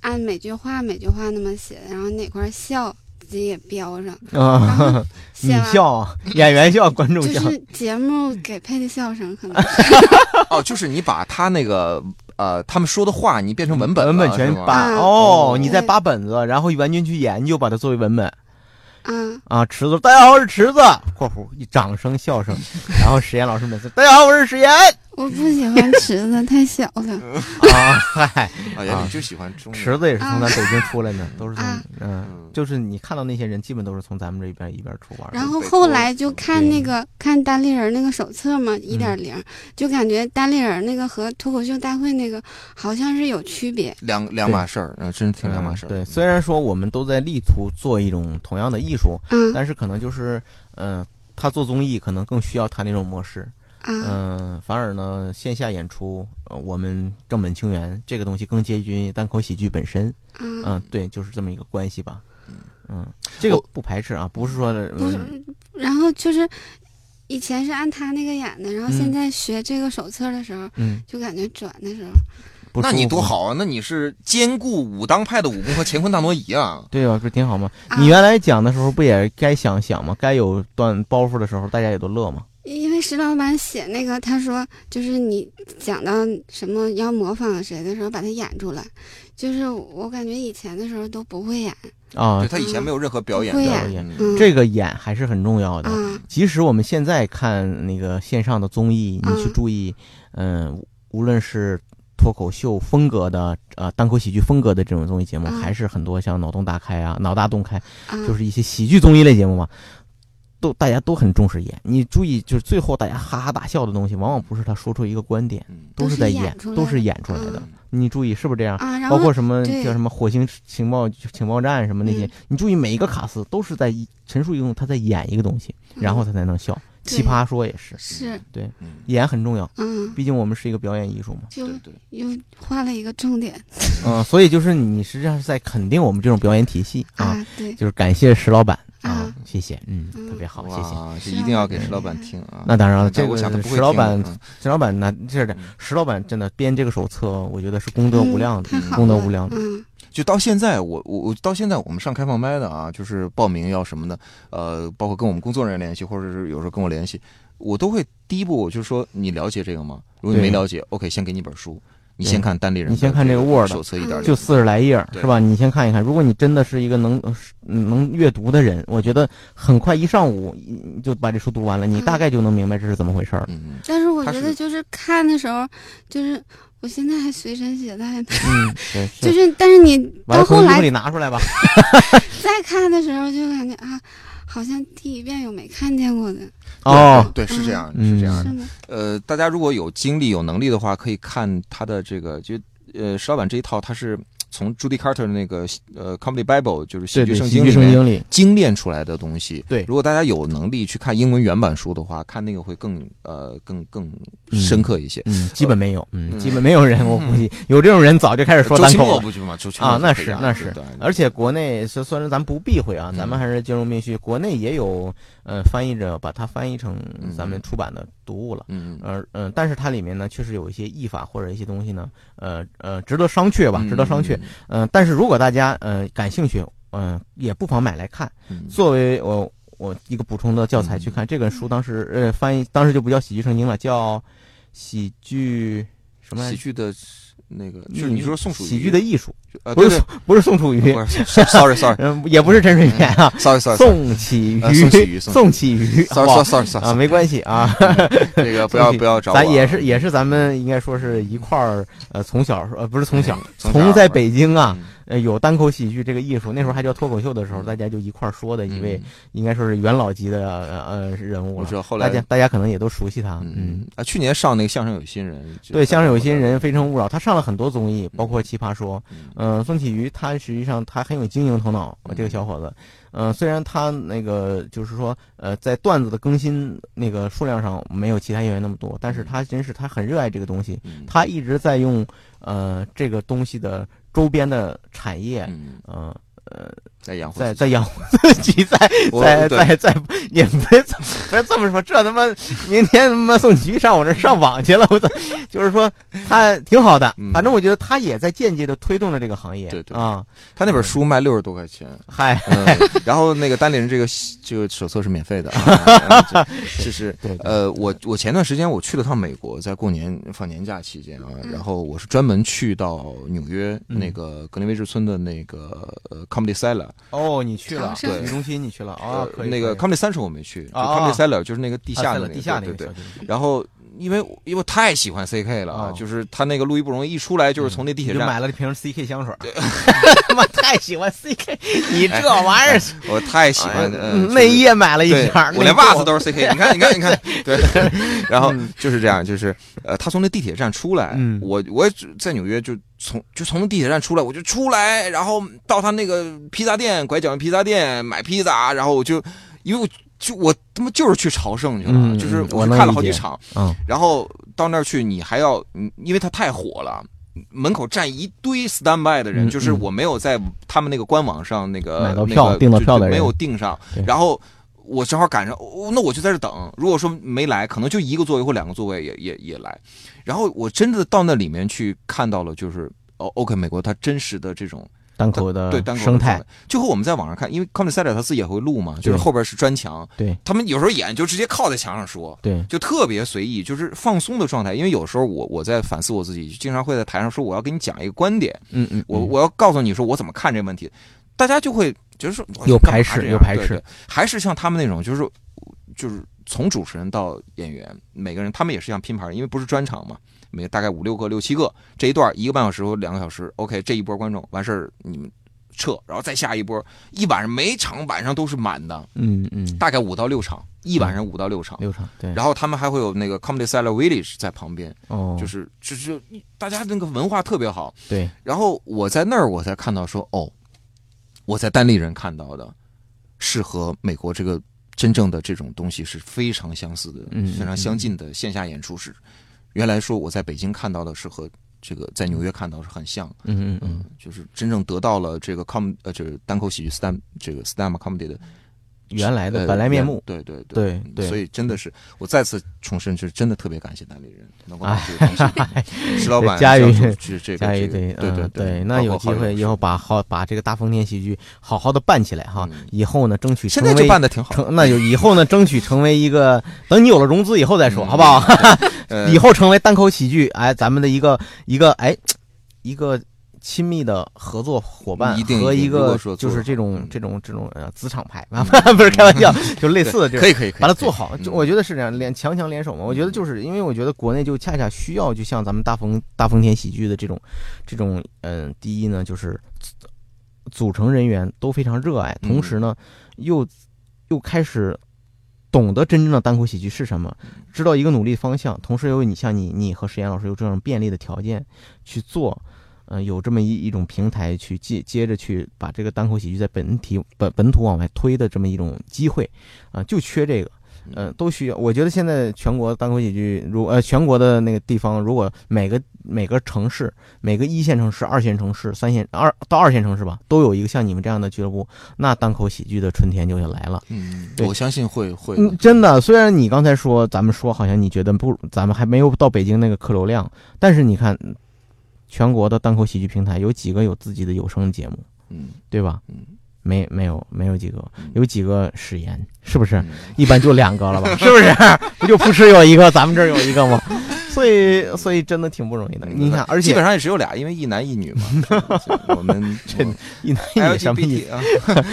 按每句话每句话那么写，然后哪块儿笑自己也标上，啊后，你笑啊，演员笑，观众笑。就是节目给配的笑声，可能是 哦，就是你把他那个呃他们说的话，你变成文本，文本全扒啊哦，你再扒本子，然后完全去研究，把它作为文本啊，啊。池子，大家好，我是池子（括弧一掌声笑声），然后实验老师每次，大家好，我是实验。我不喜欢池子，太小了。啊，嗨，哎呀，啊你就喜欢中池子也是从咱北京出来的，都是从啊嗯，就是你看到那些人，基本都是从咱们这边一边出玩。然后后来就看那个看单立人那个手册嘛，一点零，就感觉单立人那个和脱口秀大会那个好像是有区别。两两码事儿，嗯，真是挺两码事儿。嗯对，虽然说我们都在力图做一种同样的艺术，嗯但是可能就是，嗯、他做综艺可能更需要他那种模式，啊，嗯、反而呢，线下演出，呃，我们正本清源这个东西更接近于单口喜剧本身，嗯、嗯，对，就是这么一个关系吧，嗯，这个不排斥啊，不是说的，不是嗯，然后就是以前是按他那个演的，然后嗯现在学这个手册的时候，嗯，就感觉转的时候，那你多好啊！那你是兼顾武当派的武功和乾坤大挪移啊！对啊，不是挺好吗？啊你原来讲的时候不也该想想吗？该有段包袱的时候，大家也都乐吗？石老板写那个，他说就是你讲到什么要模仿谁的时候，把它演出来。就是我感觉以前的时候都不会演啊对，他以前没有任何表演的不会演这个演还是很重要的。啊，即使我们现在看那个线上的综艺，你去嗯注意，嗯、无论是脱口秀风格的，呃，单口喜剧风格的这种综艺节目，嗯还是很多像脑洞大开啊、脑大洞开，啊就是一些喜剧综艺类节目嘛，都大家都很重视演。你注意，就是最后大家哈哈大笑的东西，往往不是他说出一个观点，嗯都是在演都是演出，来的你注意是不是这样？啊，包括什么叫什么火星情报情报站什么那些，嗯你注意每一个卡司都是在陈述一种他在演一个东西，然后他才能笑。奇葩说也是，是对，演很重要，嗯，毕竟我们是一个表演艺术嘛。就又画了一个重点嗯，所以就是你实际上是在肯定我们这种表演体系啊，啊，对就是感谢石老板啊啊，谢谢，嗯，嗯特别好，谢谢。哇，这一定要给石老板听啊！那当然了，这个但我想他不会石老板石老板那这的嗯，石老板真的编这个手册，我觉得是功德无量的功德无量的。嗯就到现在，我我我到现在我们上开放麦的啊，就是报名要什么的，呃，包括跟我们工作人员联系，或者是有时候跟我联系，我都会第一步我就说你了解这个吗？如果你没了解，OK，先给你本书，你先看单立人，你先看这个 Word 手册一点就四十来页是吧？你先看一看，如果你真的是一个能能阅读的人，我觉得很快一上午就把这书读完了，你嗯大概就能明白这是怎么回事儿。嗯，但是我觉得就是看的时候，就是我现在还随身携带呢，嗯，对，就是是但是你到后来拿出来吧。再看的时候，就感觉啊，好像第一遍有没看见过的，哦，对，是这样，嗯是这样的。呃，大家如果有精力、有能力的话，可以看他的这个，就呃，石老板这一套，他是从 Judy Carter 的那个呃 Comedy Bible，就是喜对对，剧圣经里面精炼出来的东西。对如果大家有能力去看英文原版书的话，看那个会更呃更更嗯深刻一些。嗯，基本没有，嗯，嗯基本没有人，我估计有这种人早就开始说单口了。不去嘛？周啊，那是那是，而且国内虽虽然咱不避讳啊，嗯咱们还是兼容并蓄，国内也有呃翻译者把它翻译成嗯咱们出版的读物了。嗯呃嗯、但是它里面呢，确实有一些译法或者一些东西呢，呃呃，值得商榷吧，值得商榷。。嗯、但是如果大家呃感兴趣，嗯、也不妨买来看，嗯作为我我一个补充的教材去看。这本书当时呃翻译当时就不叫喜剧圣经了，叫喜剧什么？喜剧的那个，就是你说宋楚瑜喜剧的艺术，呃，不是不是宋楚瑜，，sorry sorry 嗯，也不是陈水扁啊，sorry sorry，宋启瑜宋启瑜，瑜宋宋启瑜，sorry sorry sorry 啊，没关系啊，这个不要不要找咱也是也是咱们应该说是一块儿呃从小呃不是从小嗯从小从在北京啊嗯呃有单口喜剧这个艺术，那时候还叫脱口秀的时候，大家就一块儿说的一位嗯应该说是元老级的呃呃人物了我知。道后来大家大家可能也都熟悉他，嗯去年上那个相声有新人，对，相声有新人，非诚勿扰，他上了很多综艺，包括《奇葩说》。嗯嗯，宋启瑜他实际上他很有经营头脑，这个小伙子。嗯，虽然他那个就是说，呃，在段子的更新那个数量上没有其他演员那么多，但是他真是他很热爱这个东西，嗯他一直在用呃这个东西的周边的产业，嗯，呃呃，在养活在在养活自己，在 我在对在在也不是这么说，这他妈明天他妈宋启瑜上我这上网去了，我操！就是说他挺好的嗯，反正我觉得他也在间接的推动着这个行业，对对啊，他那本书卖六十多块钱，嗨，嗯，然后那个单立人这个这个手册是免费的啊，这这是对对呃，我我前段时间我去了趟美国，在过年放年假期间啊，嗯然后我是专门去到纽约嗯那个格林威治村的那个呃 Comedy Cellar，哦，你去了对。体育中心你去了啊呃，那个可以。那个 Comedy Central 我没去，Comedy Cellar 就是那个地下的那个对对对。然后因为因为我太喜欢 CK 了啊哦，就是他那个路易不容易一出来就是从那地铁你就站，买了一瓶 CK 香水儿，他妈 太喜欢 CK，你这玩意儿，我太喜欢内衣也买了一对件儿，，我连袜子都是 CK，你看，你看，你看，对，然后嗯。就是这样，就是呃，他从那地铁站出来，嗯。我我也在纽约就从就从地铁站出来，我就出来，然后到他那个披萨店拐角的披萨店买披萨，然后我就因为我就我他妈就是去朝圣去了，嗯就是嗯我看了好几场，嗯然后到那儿去，你还要，嗯因为它太火了。门口站一堆 stand by 的人，嗯就是嗯我没有在他们那个官网上那个买到票那个订到票的没有订上，然后我正好赶上，哦那我就在这等。如果说没来，可能就一个座位或两个座位也也也来。然后我真的到那里面去看到了，就是哦，OK，美国它真实的这种单口的对生态。就和我们在网上看，因为 Comedy Cellar 他自己也会录嘛，就是后边是砖墙，对他们有时候演就直接靠在墙上说，对，就特别随意，就是放松的状态。因为有时候我我在反思我自己，经常会在台上说我要给你讲一个观点，嗯嗯，我嗯。我要告诉你说我怎么看这个问题，大家就会就是说有排斥有排斥还是像他们那种就是就是从主持人到演员，每个人他们也是像拼盘，因为不是专场嘛，每个大概五六个六七个，这一段一个半小时或两个小时，OK，这一波观众完事儿你们撤，然后再下一波，一晚上每场晚上都是满的，嗯嗯，大概五到六场，一晚上五到六场。六场对，然后他们还会有那个 Comedy Cellar Village 在旁边，哦，就是就是大家那个文化特别好。对，然后我在那儿我才看到说，哦，我在单立人看到的是和美国这个真正的这种东西是非常相似的，嗯非常相近的线下演出是。原来说我在北京看到的是和这个在纽约看到是很像，嗯嗯嗯，就是真正得到了这个 com 呃就是单口喜剧 stand 这个 stand comedy 的原来的呃本来面目。对对对所以真的是我再次重申，是真的特别感谢单立人能够把哎这个东西，石老板佳宇教主这这个对嗯对对那有机会以后把好把这个大风天喜剧好好的办起来哈，嗯。以后呢争取现在就办的挺好，那就以后呢争取成为一个等你有了融资以后再说，嗯。好不好？呃以后成为单口喜剧，哎，咱们的一个一个哎一个亲密的合作伙伴和一个就是这种嗯。这种这种呃子厂牌啊，不是开玩笑，就类似的这种。可以可以可以把它做好，就嗯。我觉得是这样，联强强联手嘛。我觉得就是因为我觉得国内就恰恰需要，就像咱们大风大风天喜剧的这种这种，嗯，第一呢就是组成人员都非常热爱，嗯。同时呢又又开始懂得真正的单口喜剧是什么，知道一个努力方向，同时又有你像你你和石岩老师有这种便利的条件去做。呃，有这么一一种平台去接接着去把这个单口喜剧在本体本本土往外推的这么一种机会，啊、就缺这个，呃，都需要。我觉得现在全国单口喜剧，如呃全国的那个地方，如果每个每个城市，每个一线城市、二线城市、三线二到二线城市吧，都有一个像你们这样的俱乐部，那单口喜剧的春天就要来了。嗯，对我相信会会嗯，真的，虽然你刚才说咱们说好像你觉得不，咱们还没有到北京那个客流量，但是你看，全国的单口喜剧平台有几个有自己的有声节目，嗯对吧？嗯没没有没有几个嗯，有几个史言，是不是？嗯一般就两个了吧？是不是？不就不是有一个，咱们这儿有一个吗？所以所以真的挺不容易的。你看，而且基本上也只有俩，因为一男一女嘛。我们 这一男一女什么意思？啊，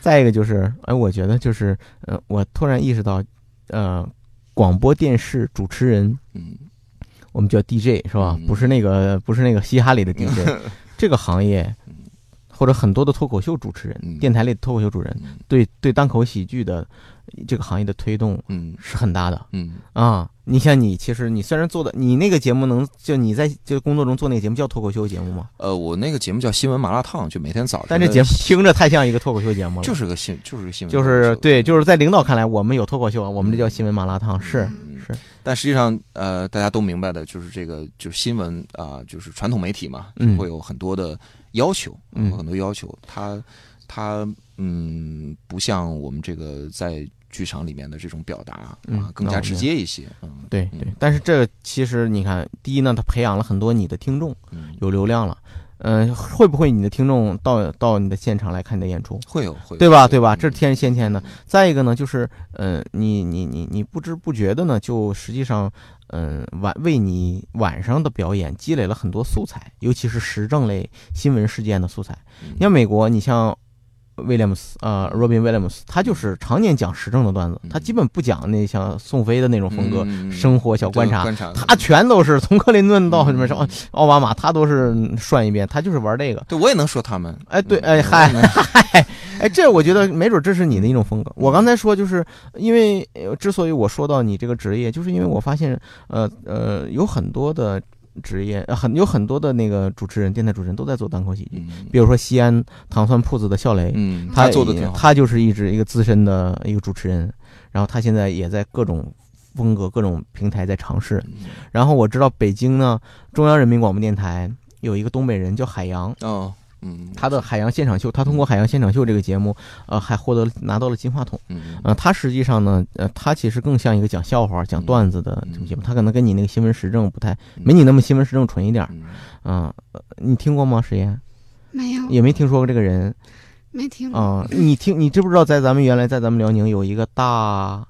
再一个就是，哎，我觉得就是，呃，我突然意识到，呃，广播电视主持人，嗯我们叫 DJ 是吧？嗯不是那个，不是那个嘻哈里的 DJ，这个行业，或者很多的脱口秀主持人、嗯。电台里的脱口秀主持人，嗯。对对单口喜剧的这个行业的推动嗯。是很大的。嗯。啊。你像你，其实你虽然做的，你那个节目能就你在就工作中做那个节目叫脱口秀节目吗？呃，我那个节目叫新闻麻辣烫，就每天早上。但这节目 听着太像一个脱口秀节目了，就是个新，就是个新闻，就是对，就是在领导看来，我们有脱口秀啊，我们这叫新闻麻辣烫，是。嗯是，但实际上，呃，大家都明白的，就是这个，就是新闻啊、就是传统媒体嘛，嗯会有很多的要求，嗯有很多要求。它，它，嗯，不像我们这个在剧场里面的这种表达啊，嗯更加直接一些。嗯，嗯对对。但是这其实你看，第一呢，它培养了很多你的听众，嗯，有流量了。嗯、会不会你的听众到到你的现场来看你的演出？会有，会有，对吧？对吧？嗯这是天先天的。再一个呢，就是，嗯、你你你你不知不觉的呢，就实际上，嗯、晚为你晚上的表演积累了很多素材，尤其是时政类新闻事件的素材。嗯你像美国，你像威廉姆斯，啊，Robin Williams，他就是常年讲时政的段子，他基本不讲那像宋飞的那种风格，嗯生活小观察。观察，他全都是从克林顿到什么什么嗯奥巴马，他都是涮一遍，他就是玩这个。对我也能说他们。哎，对，嗯哎，嗨，嗨，哎，这我觉得没准这是你的一种风格。我刚才说，就是因为呃之所以我说到你这个职业，就是因为我发现，呃呃，有很多的职业，呃很有很多的那个主持人，电台主持人都在做单口喜剧。嗯比如说西安糖蒜铺子的笑雷，嗯，他做的挺好。他就是一直一个资深的一个主持人，然后他现在也在各种风格、各种平台在尝试。嗯然后我知道北京呢，中央人民广播电台有一个东北人叫海洋，哦，嗯，他的海洋现场秀，他通过海洋现场秀这个节目，呃，还获得了拿到了金话筒。嗯呃，他实际上呢，呃，他其实更像一个讲笑话、讲段子的这个节目，他可能跟你那个新闻时政不太，没你那么新闻时政纯一点儿。嗯。嗯、呃你听过吗？实验没有，也没听说过这个人没听。过。啊、你听，你知不知道在咱们原来在咱们辽宁有一个大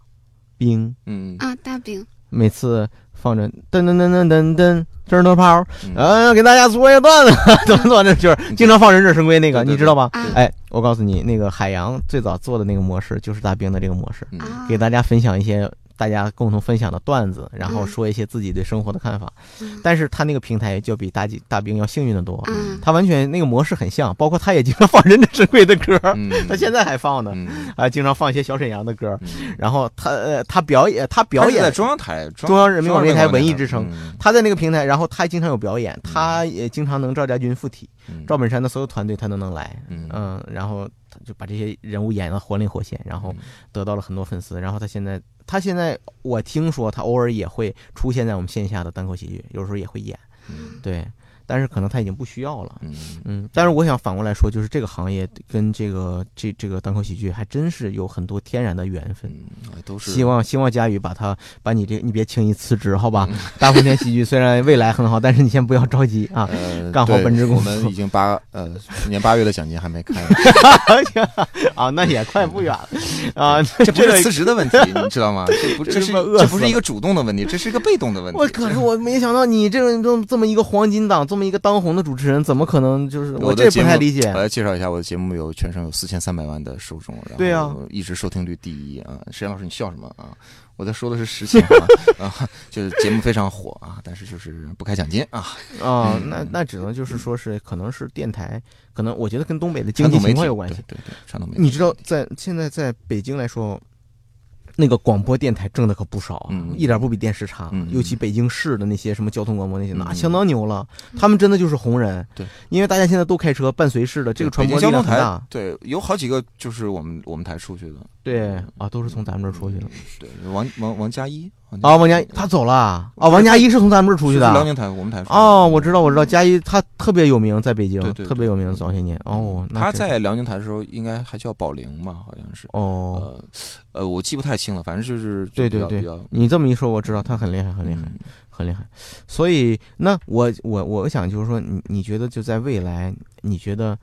兵，嗯。啊，大兵，每次放着噔噔噔噔噔噔震头炮，嗯。呃，给大家说一个段子，怎么做？这就是经常放忍者神龟那个，你知道吧？啊。哎，我告诉你，那个海洋最早做的那个模式就是大兵的这个模式，给大家分享一些大家共同分享的段子，然后嗯说一些自己对生活的看法。嗯。但是他那个平台就比大吉大兵要幸运的多，嗯。他完全那个模式很像，包括他也经常放忍者神龟的歌，嗯，他现在还放呢，嗯。啊，经常放一些小沈阳的歌。嗯。然后他呃，他表演，他表他在演中央台，中央人民广播电台文艺之声嗯。他在那个平台，然后他经常有表演，他也经常能赵家军附体，嗯。赵本山的所有团队他都能来，嗯。嗯，然后他就把这些人物演得活灵活现，然后得到了很多粉丝。然后他现在，他现在我听说他偶尔也会出现在我们线下的单口喜剧，有时候也会演，嗯对。但是可能他已经不需要了。嗯，嗯，但是我想反过来说，就是这个行业跟这个这这个单口喜剧还真是有很多天然的缘分。嗯，都是希望希望佳宇把他把你这你别轻易辞职，好吧？大风天喜剧虽然未来很好，但是你先不要着急啊。呃干好对本职工我们已经八呃去年八月的奖金还没开呢，啊，那也快不远了 啊。这不是辞职的问题，你知道吗？这不这这是这不是一个主动的问题，这是一个被动的问题。我可是我没想到你这种这么这么一个黄金档，这么一个当红的主持人，怎么可能就是我我这不太理解我。来介绍一下，我的节目有全省有四千三百万的受众，然后对啊一直收听率第一啊。石岩老师，你笑什么啊？我在说的是实情啊，啊，就是节目非常火啊，但是就是不开奖金啊。啊，嗯那那只能就是说是可能是电台，可能我觉得跟东北的经济情况有关系。对对对，传统媒体。你知道在现在在北京来说，那个广播电台挣的可不少啊，嗯一点不比电视差。嗯尤其北京市的那些什么交通广播那些，那嗯相当牛了。他们真的就是红人。对，因为大家现在都开车，伴随式的这个传播力量很大。对，有好几个就是我们我们台出去的。对啊，都是从咱们这儿出去的。对，王王王佳一啊，王佳他走了啊，王佳一是从咱们这儿出去的。辽宁台，我们台哦，我知道，我知道，佳一他特别有名，在北京特别有名，早些年。哦，他在辽宁台的时候应该还叫宝玲吧，好像是。哦，呃呃，我记不太清了，反正就是对对对你这么一说，我知道他很厉害，很厉害。嗯很厉害。所以，那我我我想就是说，你你觉得就在未来，你觉得，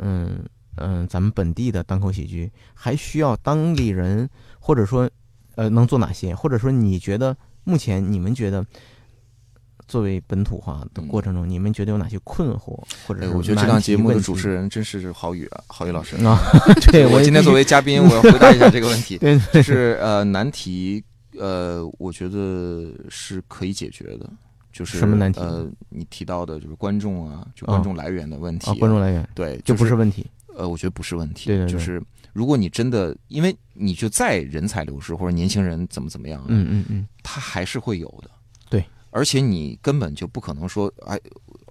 嗯嗯，咱们本地的单口喜剧还需要当地人，或者说，呃，能做哪些？或者说，你觉得目前你们觉得？作为本土化的过程中，你们觉得有哪些困惑，或者哎，我觉得这档节目的主持人真是郝宇啊，郝宇老师。啊，对 我今天作为嘉宾，我要回答一下这个问题。对就，是呃难题，呃，我觉得是可以解决的。就是什么难题呃，你提到的就是观众啊，就啊观众来源的问题、啊，观众来源对，就不是问题。呃，我觉得不是问题。对对对就是如果你真的，因为你就再人才流失或者年轻人怎么怎么样，嗯嗯嗯，他还是会有的。对，而且你根本就不可能说，哎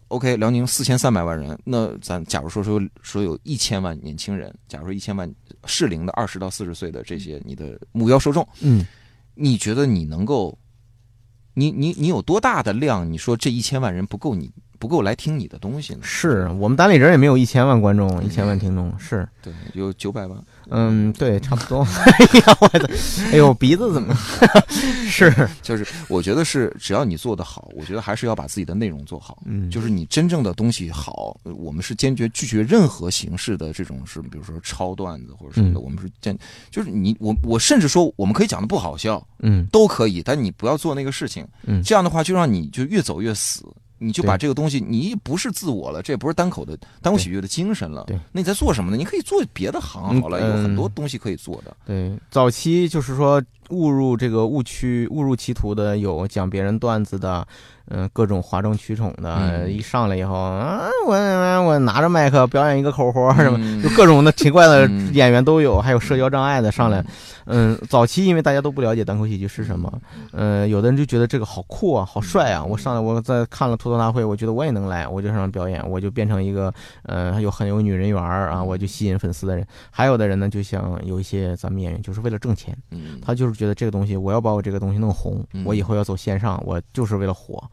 ，OK，辽宁四千三百万人，那咱假如说说说有一千万年轻人，假如说一千万适龄的二十到四十岁的这些你的目标受众，嗯，你觉得你能够，你你你有多大的量？你说这一千万人不够你不够来听你的东西呢？是我们单立人也没有一千万观众，一千万听众，是，对，有九百万。嗯，对，差不多。哎呀，我的，哎呦，鼻子怎么？是，就是我觉得是，只要你做得好，我觉得还是要把自己的内容做好。嗯，就是你真正的东西好，呃我们是坚决拒绝任何形式的这种是，比如说抄段子或者什么的，嗯我们是坚，就是你我我甚至说我们可以讲的不好笑嗯都可以，但你不要做那个事情，嗯这样的话就让你就越走越死。你就把这个东西，你不是自我了，这也不是单口的单口喜剧的精神了。对，那你在做什么呢？你可以做别的行好了，嗯有很多东西可以做的。对，早期就是说误入这个误区、误入歧途的有讲别人段子的，嗯、各种哗众取宠的，嗯一上来以后啊，我我拿着麦克表演一个口活什么，嗯就各种的奇怪的 嗯演员都有，还有社交障碍的上来。嗯，早期因为大家都不了解单口喜剧是什么，呃，有的人就觉得这个好酷啊，好帅啊！我上来我在看了吐槽大会，我觉得我也能来，我就上来表演，我就变成一个呃有很有女人缘啊，我就吸引粉丝的人。还有的人呢，就像有一些咱们演员，就是为了挣钱，嗯，他就是觉得这个东西我要把我这个东西弄红，嗯。我以后要走线上，我就是为了火，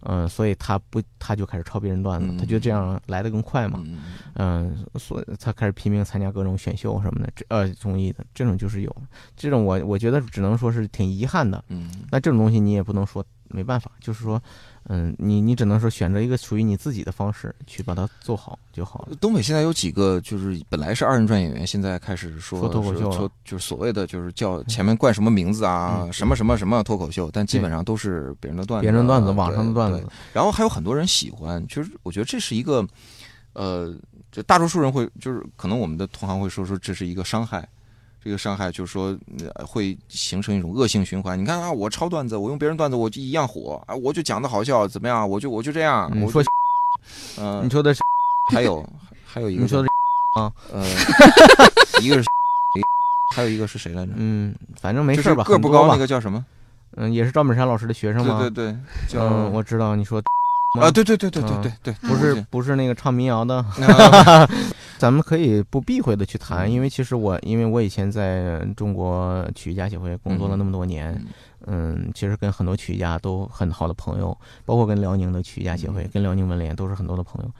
嗯、所以他不他就开始抄别人段子，嗯他觉得这样来的更快嘛。嗯嗯，所以他开始拼命参加各种选秀什么的，这呃综艺的这种就是有，这种我我觉得只能说是挺遗憾的。嗯。那这种东西你也不能说没办法，就是说，嗯，你你只能说选择一个属于你自己的方式去把它做好就好了。东北现在有几个就是本来是二人转演员，现在开始说说脱口秀了说就是所谓的就是叫前面冠什么名字啊，嗯什么什么什么脱口秀，但基本上都是别人的段子，别人段子，网上的段子，然后还有很多人喜欢，就是我觉得这是一个，呃，就大多数人会就是可能我们的同行会说说这是一个伤害。这个伤害就是说，呃会形成一种恶性循环。你看啊，我抄段子，我用别人段子，我就一样火啊，我就讲的好笑，怎么样？我就我就这样。我说就，嗯、你说的是，还有还有一个你说的啊呃，一个是，还有一个是谁来着？嗯，反正没事吧，个不高那个叫什么？嗯，也是赵本山老师的学生吗？对对对，叫嗯，我知道你说啊，对对对对对嗯对对，不是不是那个唱民谣的，啊。咱们可以不避讳的去谈，嗯。因为其实我因为我以前在中国曲艺家协会工作了那么多年，嗯，其实跟很多曲艺家都很好的朋友，包括跟辽宁的曲艺家协会、嗯。跟辽宁文联都是很多的朋友，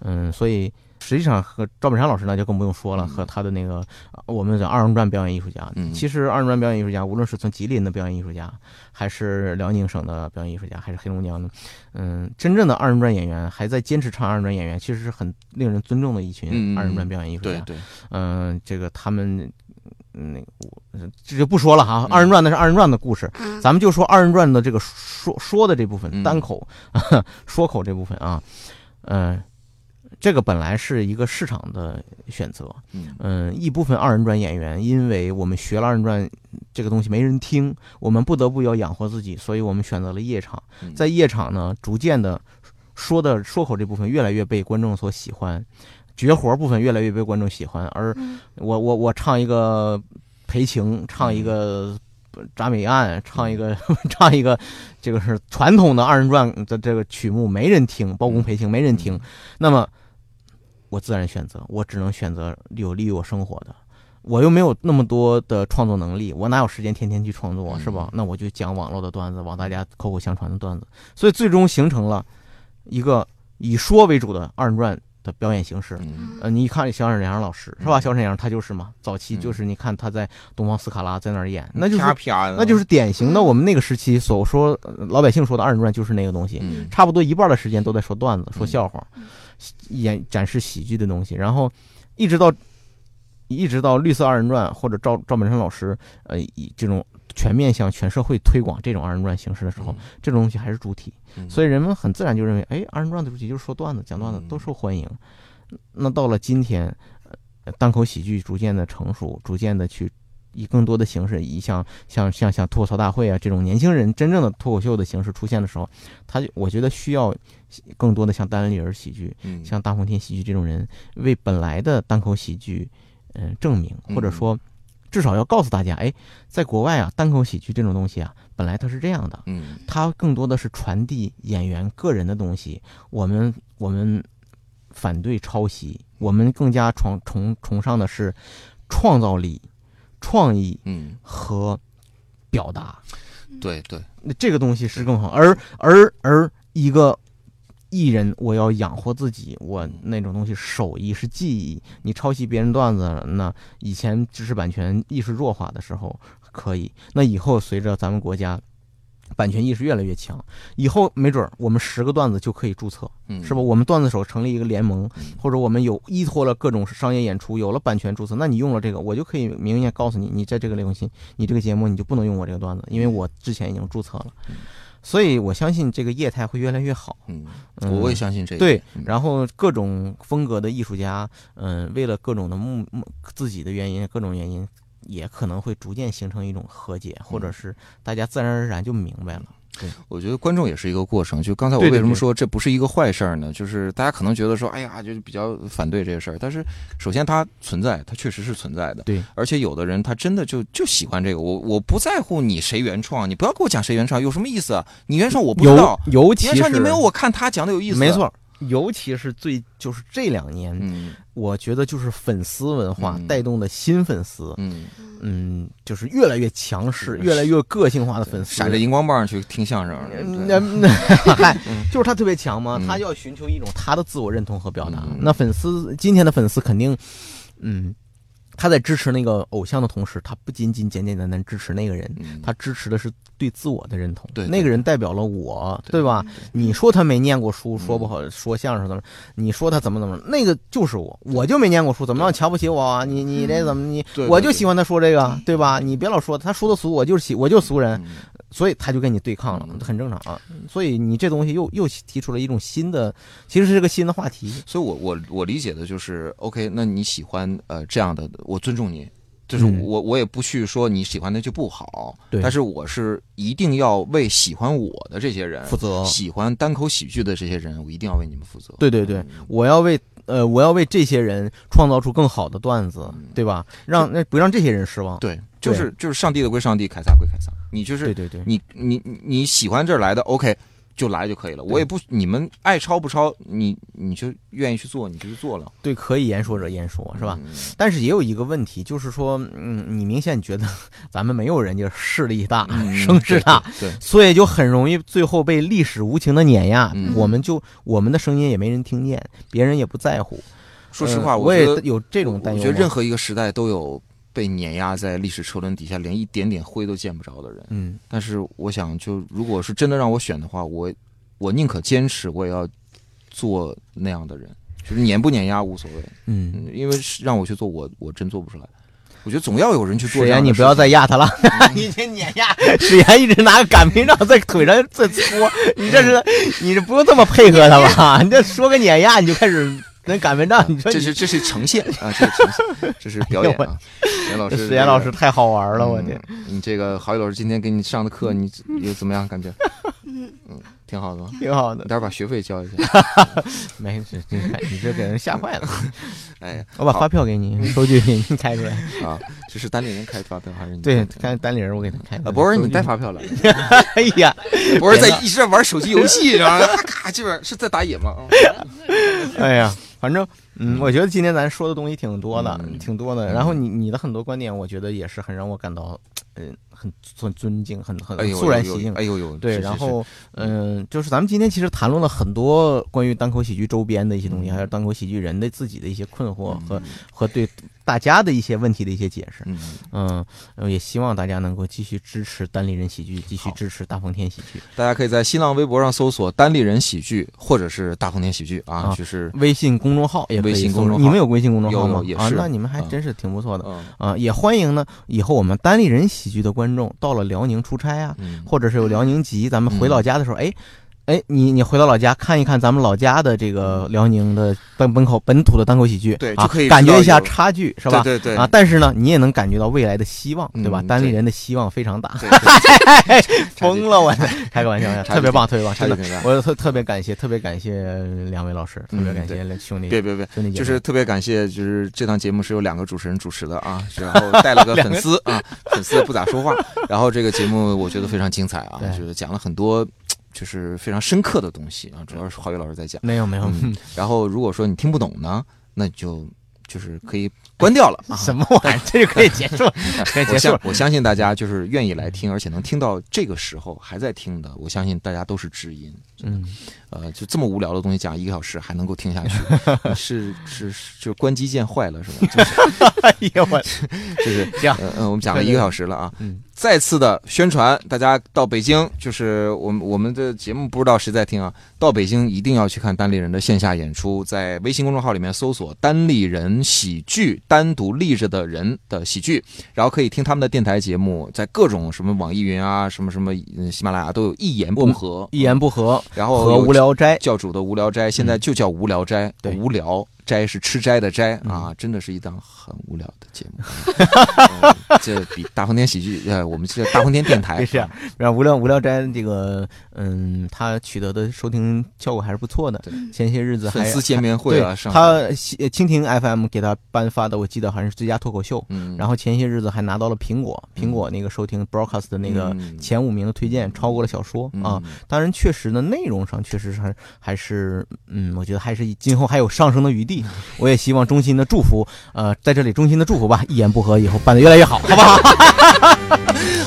嗯，所以实际上和赵本山老师那就更不用说了，嗯。和他的那个呃我们讲二人转表演艺术家，嗯。其实二人转表演艺术家，无论是从吉林的表演艺术家，还是辽宁省的表演艺术家，还是黑龙江的，嗯，真正的二人转演员还在坚持唱二人转演员，其实是很令人尊重的一群二人转表演艺术家。对对，嗯，这个他们，嗯，那个我这就不说了哈。嗯。二人转那是二人转的故事，啊，咱们就说二人转的这个说说的这部分，嗯。单口、说口这部分啊，嗯、这个本来是一个市场的选择，嗯。嗯，一部分二人转演员，因为我们学了二人转这个东西没人听，我们不得不要养活自己，所以我们选择了夜场。嗯。在夜场呢，逐渐的说的说口这部分越来越被观众所喜欢，绝活部分越来越被观众喜欢，而嗯。我我我唱一个裴情，唱一个铡美案，唱一个 唱一个这个是传统的二人转的这个曲目，没人听，包公裴情没人听，那么我自然选择，我只能选择有利于我生活的。我又没有那么多的创作能力，我哪有时间天天去创作，嗯是吧？那我就讲网络的段子，往大家口口相传的段子，所以最终形成了一个以说为主的二人转的表演形式。嗯呃，你一看小沈阳老师是吧？嗯小沈阳他就是嘛，早期就是你看他在东方斯卡拉在那儿演，那就是啪啪的，那就是典型的我们那个时期所说呃老百姓说的二人转就是那个东西，嗯差不多一半的时间都在说段子、说嗯笑话，演展示喜剧的东西，然后一直到一直到绿色二人转或者赵赵本山老师呃以这种全面向全社会推广这种二人转形式的时候，这种东西还是主体。嗯所以人们很自然就认为，哎，二人转的主题就是说段子、讲段子嗯都受欢迎。那到了今天，呃单口喜剧逐渐的成熟，逐渐的去以更多的形式，以像像像像脱口秀大会啊这种年轻人真正的脱口秀的形式出现的时候，他就我觉得需要更多的像单立人喜剧、嗯像大风天喜剧这种人，为本来的单口喜剧，嗯、证明，或者嗯说至少要告诉大家，哎，在国外啊，单口喜剧这种东西啊，本来它是这样的。嗯它更多的是传递演员个人的东西。我们我们反对抄袭，我们更加崇崇崇尚的是创造力、创意嗯，和表达。对对，那这个东西是更好。而而而一个艺人，我要养活自己，我那种东西手艺是技艺。你抄袭别人段子，那以前知识版权意识弱化的时候可以，那以后随着咱们国家。版权意识越来越强，以后没准儿我们十个段子就可以注册，嗯是吧？？我们段子手成立一个联盟，嗯或者我们有依托了各种商业演出，有了版权注册，那你用了这个，我就可以明确告诉你，你在这个流行，你这个节目你就不能用我这个段子，因为我之前已经注册了。所以我相信这个业态会越来越好。嗯，嗯我我也相信这个。对嗯，然后各种风格的艺术家，嗯，为了各种的目目自己的原因，各种原因，也可能会逐渐形成一种和解，或嗯者是大家自然而然就明白了。我觉得观众也是一个过程。就刚才我为什么对对对说这不是一个坏事儿呢？就是大家可能觉得说，哎呀，就是比较反对这个事儿。但是首先它存在，它确实是存在的。对，而且有的人他真的就就喜欢这个。我我不在乎你谁原创，你不要给我讲谁原创，有什么意思啊？你原创我不知道，尤其是原创你没有我看他讲的有意思。没，错，尤其是最就是这两年，嗯。我觉得就是粉丝文化嗯。带动的新粉丝，嗯，嗯，就是越来越强势、越来越个性化的粉丝，闪着荧光棒去听相声，那那 嗨，就是他特别强嘛，嗯。他要寻求一种他的自我认同和表达。嗯。那粉丝今天的粉丝肯定，嗯，他在支持那个偶像的同时，他不仅仅简简单单支持那个人，嗯他支持的是对自我的认同。对对那个人代表了我，对对吧？你说他没念过书，嗯说不好，说相声怎么？你说他怎么怎么？那个就是我，我就没念过书，怎么让瞧不起我啊？你你这怎么你？我就喜欢他说这个，对吧？你别老说他说的俗，我就是喜，我就是俗人。嗯所以他就跟你对抗了，嗯很正常啊。所以你这东西又又提出了一种新的，其实是个新的话题。所以我我我理解的就是，OK，那你喜欢呃这样的，我尊重你，就是嗯我我也不去说你喜欢的就不好，对但是我是一定要为喜欢我的这些人负责喜欢单口喜剧的这些人，我一定要为你们负责。对对对嗯，我要为呃我要为这些人创造出更好的段子，嗯对吧？让那不让这些人失望。对，就是就是上帝的归上帝，凯撒归凯撒，你就是对对对，你你你你喜欢这儿来的，OK，就来就可以了。我也不你们爱抄不抄，你你就愿意去做，你就去做了，对，可以言说者言说，是吧？嗯但是也有一个问题，就是说，嗯，你明显觉得 咱们没有人家势力大、嗯声势大，对，对所以就很容易最后被历史无情的碾压。嗯我们就我们的声音也没人听见，别人也不在乎。说实话，呃我也有这种担忧。我觉得任何一个时代都有被碾压在历史车轮底下，连一点点灰都见不着的人。嗯，但是我想，就如果是真的让我选的话，我我宁可坚持，我也要做那样的人，就是碾不碾压无所谓。嗯，嗯，因为让我去做，我我真做不出来。我觉得总要有人去做史岩。你不要再压他了，已经碾压。史岩一直拿个擀面杖在腿上在搓，你这是你这不用这么配合他吧？你这说个碾压你就开始跟擀面杖，你说你这是这是呈现啊，这是呈现，这是表演啊。严老师，史岩老师太好玩了，我天！嗯你这个郝宇老师今天给你上的课，你你怎么样？感觉嗯，挺好的吗？挺好的，待会儿把学费交一下。没事，你看你这给人吓坏了。哎，我把发票给你，收据给你开出来。啊，这是单立人开发票还是你？对，看单立人，我给他开。啊，博儿，你带发？票了？哎呀，博儿在一直在玩手机游戏，然后咔咔，基本上是在打野吗？啊哎呀，反正嗯，我觉得今天咱说的东西挺多的，嗯。挺多的。然后你你的很多观点，我觉得也是很让我感到，嗯，很很尊敬，很很肃然起敬。哎呦呦，对，然后嗯，就是咱们今天其实谈论了很多关于单口喜剧周边的一些东西，嗯。还有单口喜剧人的自己的一些困惑和嗯。和对大家的一些问题的一些解释。嗯，嗯，呃也希望大家能够继续支持单立人喜剧，继续支持大风天喜剧。大家可以在新浪微博上搜索“单立人喜剧”或者是“大风天喜剧”啊，啊就是微信公众号也微信公众号你们有微信公众号吗？啊，有也是那你们还嗯真是挺不错的。嗯啊，也欢迎呢。以后我们单立人喜剧的观众到了辽宁出差啊，嗯，或者是有辽宁籍，咱们回嗯老家的时候，哎，哎，你你回到老家看一看咱们老家的这个辽宁的本本口本土的单口喜剧，啊对就可以感觉一下差距，是吧？对对对啊，但是呢，你也能感觉到未来的希望，对吧？单立人的希望非常大。疯了，我开个玩笑，特别棒，特别棒，真的我特特别感谢，特别感谢两位老师，特别感谢兄弟，别别别，兄弟，就是特别感谢，就是这档节目是由两个主持人主持的啊，然后带了个粉丝啊，粉丝也不咋说话，然后这个节目我觉得非常精彩啊，就是讲了很多就是非常深刻的东西啊，主要是华宇老师在讲。没有没有，嗯，然后如果说你听不懂呢，那你就就是可以关掉了啊。什么玩意儿，这就可以结束，可以我结束了。相我相信大家就是愿意来听，而且能听到这个时候还在听的，我相信大家都是知音。嗯，呃，就这么无聊的东西讲一个小时还能够听下去，呃是是是，就关机键坏了是吧？就是哎呀我，就是这样呃呃，我们讲了一个小时了啊。嗯，再次的宣传，大家到北京，就是我们我们的节目不知道谁在听啊，到北京一定要去看单立人的线下演出，在微信公众号里面搜索“单立人喜剧”，单独立着的人的喜剧，然后可以听他们的电台节目，在各种什么网易云啊，什么什么嗯喜马拉雅都有一言不合，一言不合然后和无聊斋，教主的无聊斋，现在就叫无聊斋，无聊斋是吃斋的斋嗯啊，真的是一档很无聊的节目。嗯 这比大风天喜剧，呃，我们是大风天电台，是、啊然后无聊无聊斋这个，嗯，他取得的收听效果还是不错的对。前些日子还粉丝见面会啊，他呃蜻蜓 FM 给他颁发的，我记得好像是最佳脱口秀。嗯，然后前些日子还拿到了苹果苹果那个收听 broadcast 的那个嗯前五名的推荐，超过了小说啊。，当然，确实呢，内容上确实是还还是，嗯，我觉得还是今后还有上升的余地。我也希望衷心的祝福，呃，在这里衷心的祝福吧，一言不合以后办得越来越好，好不好？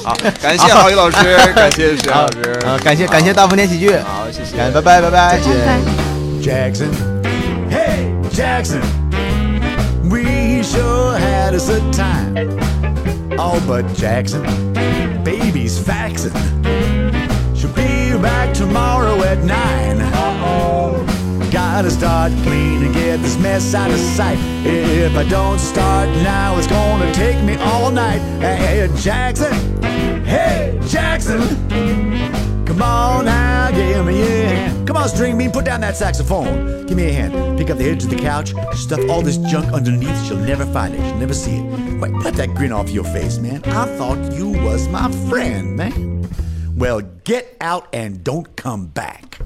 好，感谢郝宇老师，感谢石老师，呃，感谢感谢大风天喜剧，好，谢谢，感拜拜拜拜，再见拜拜。Jackson. Hey, Jackson. We sure had us a time. Oh, but Jackson, baby's faxing. She'll be back tomorrow at nine. Gotta start clean and get this mess out of sight. If I don't start now, it's gonna take me all night. Hey, Jackson. Hey, Jackson. Come on now, give me a hand. Come on, string bean, put down that saxophone. Give me a hand. Pick up the edge of the couch, stuff all this junk underneath. She'll never find it, she'll never see it. Wait, put that grin off your face, man. I thought you was my friend, man. Well, get out and don't come back.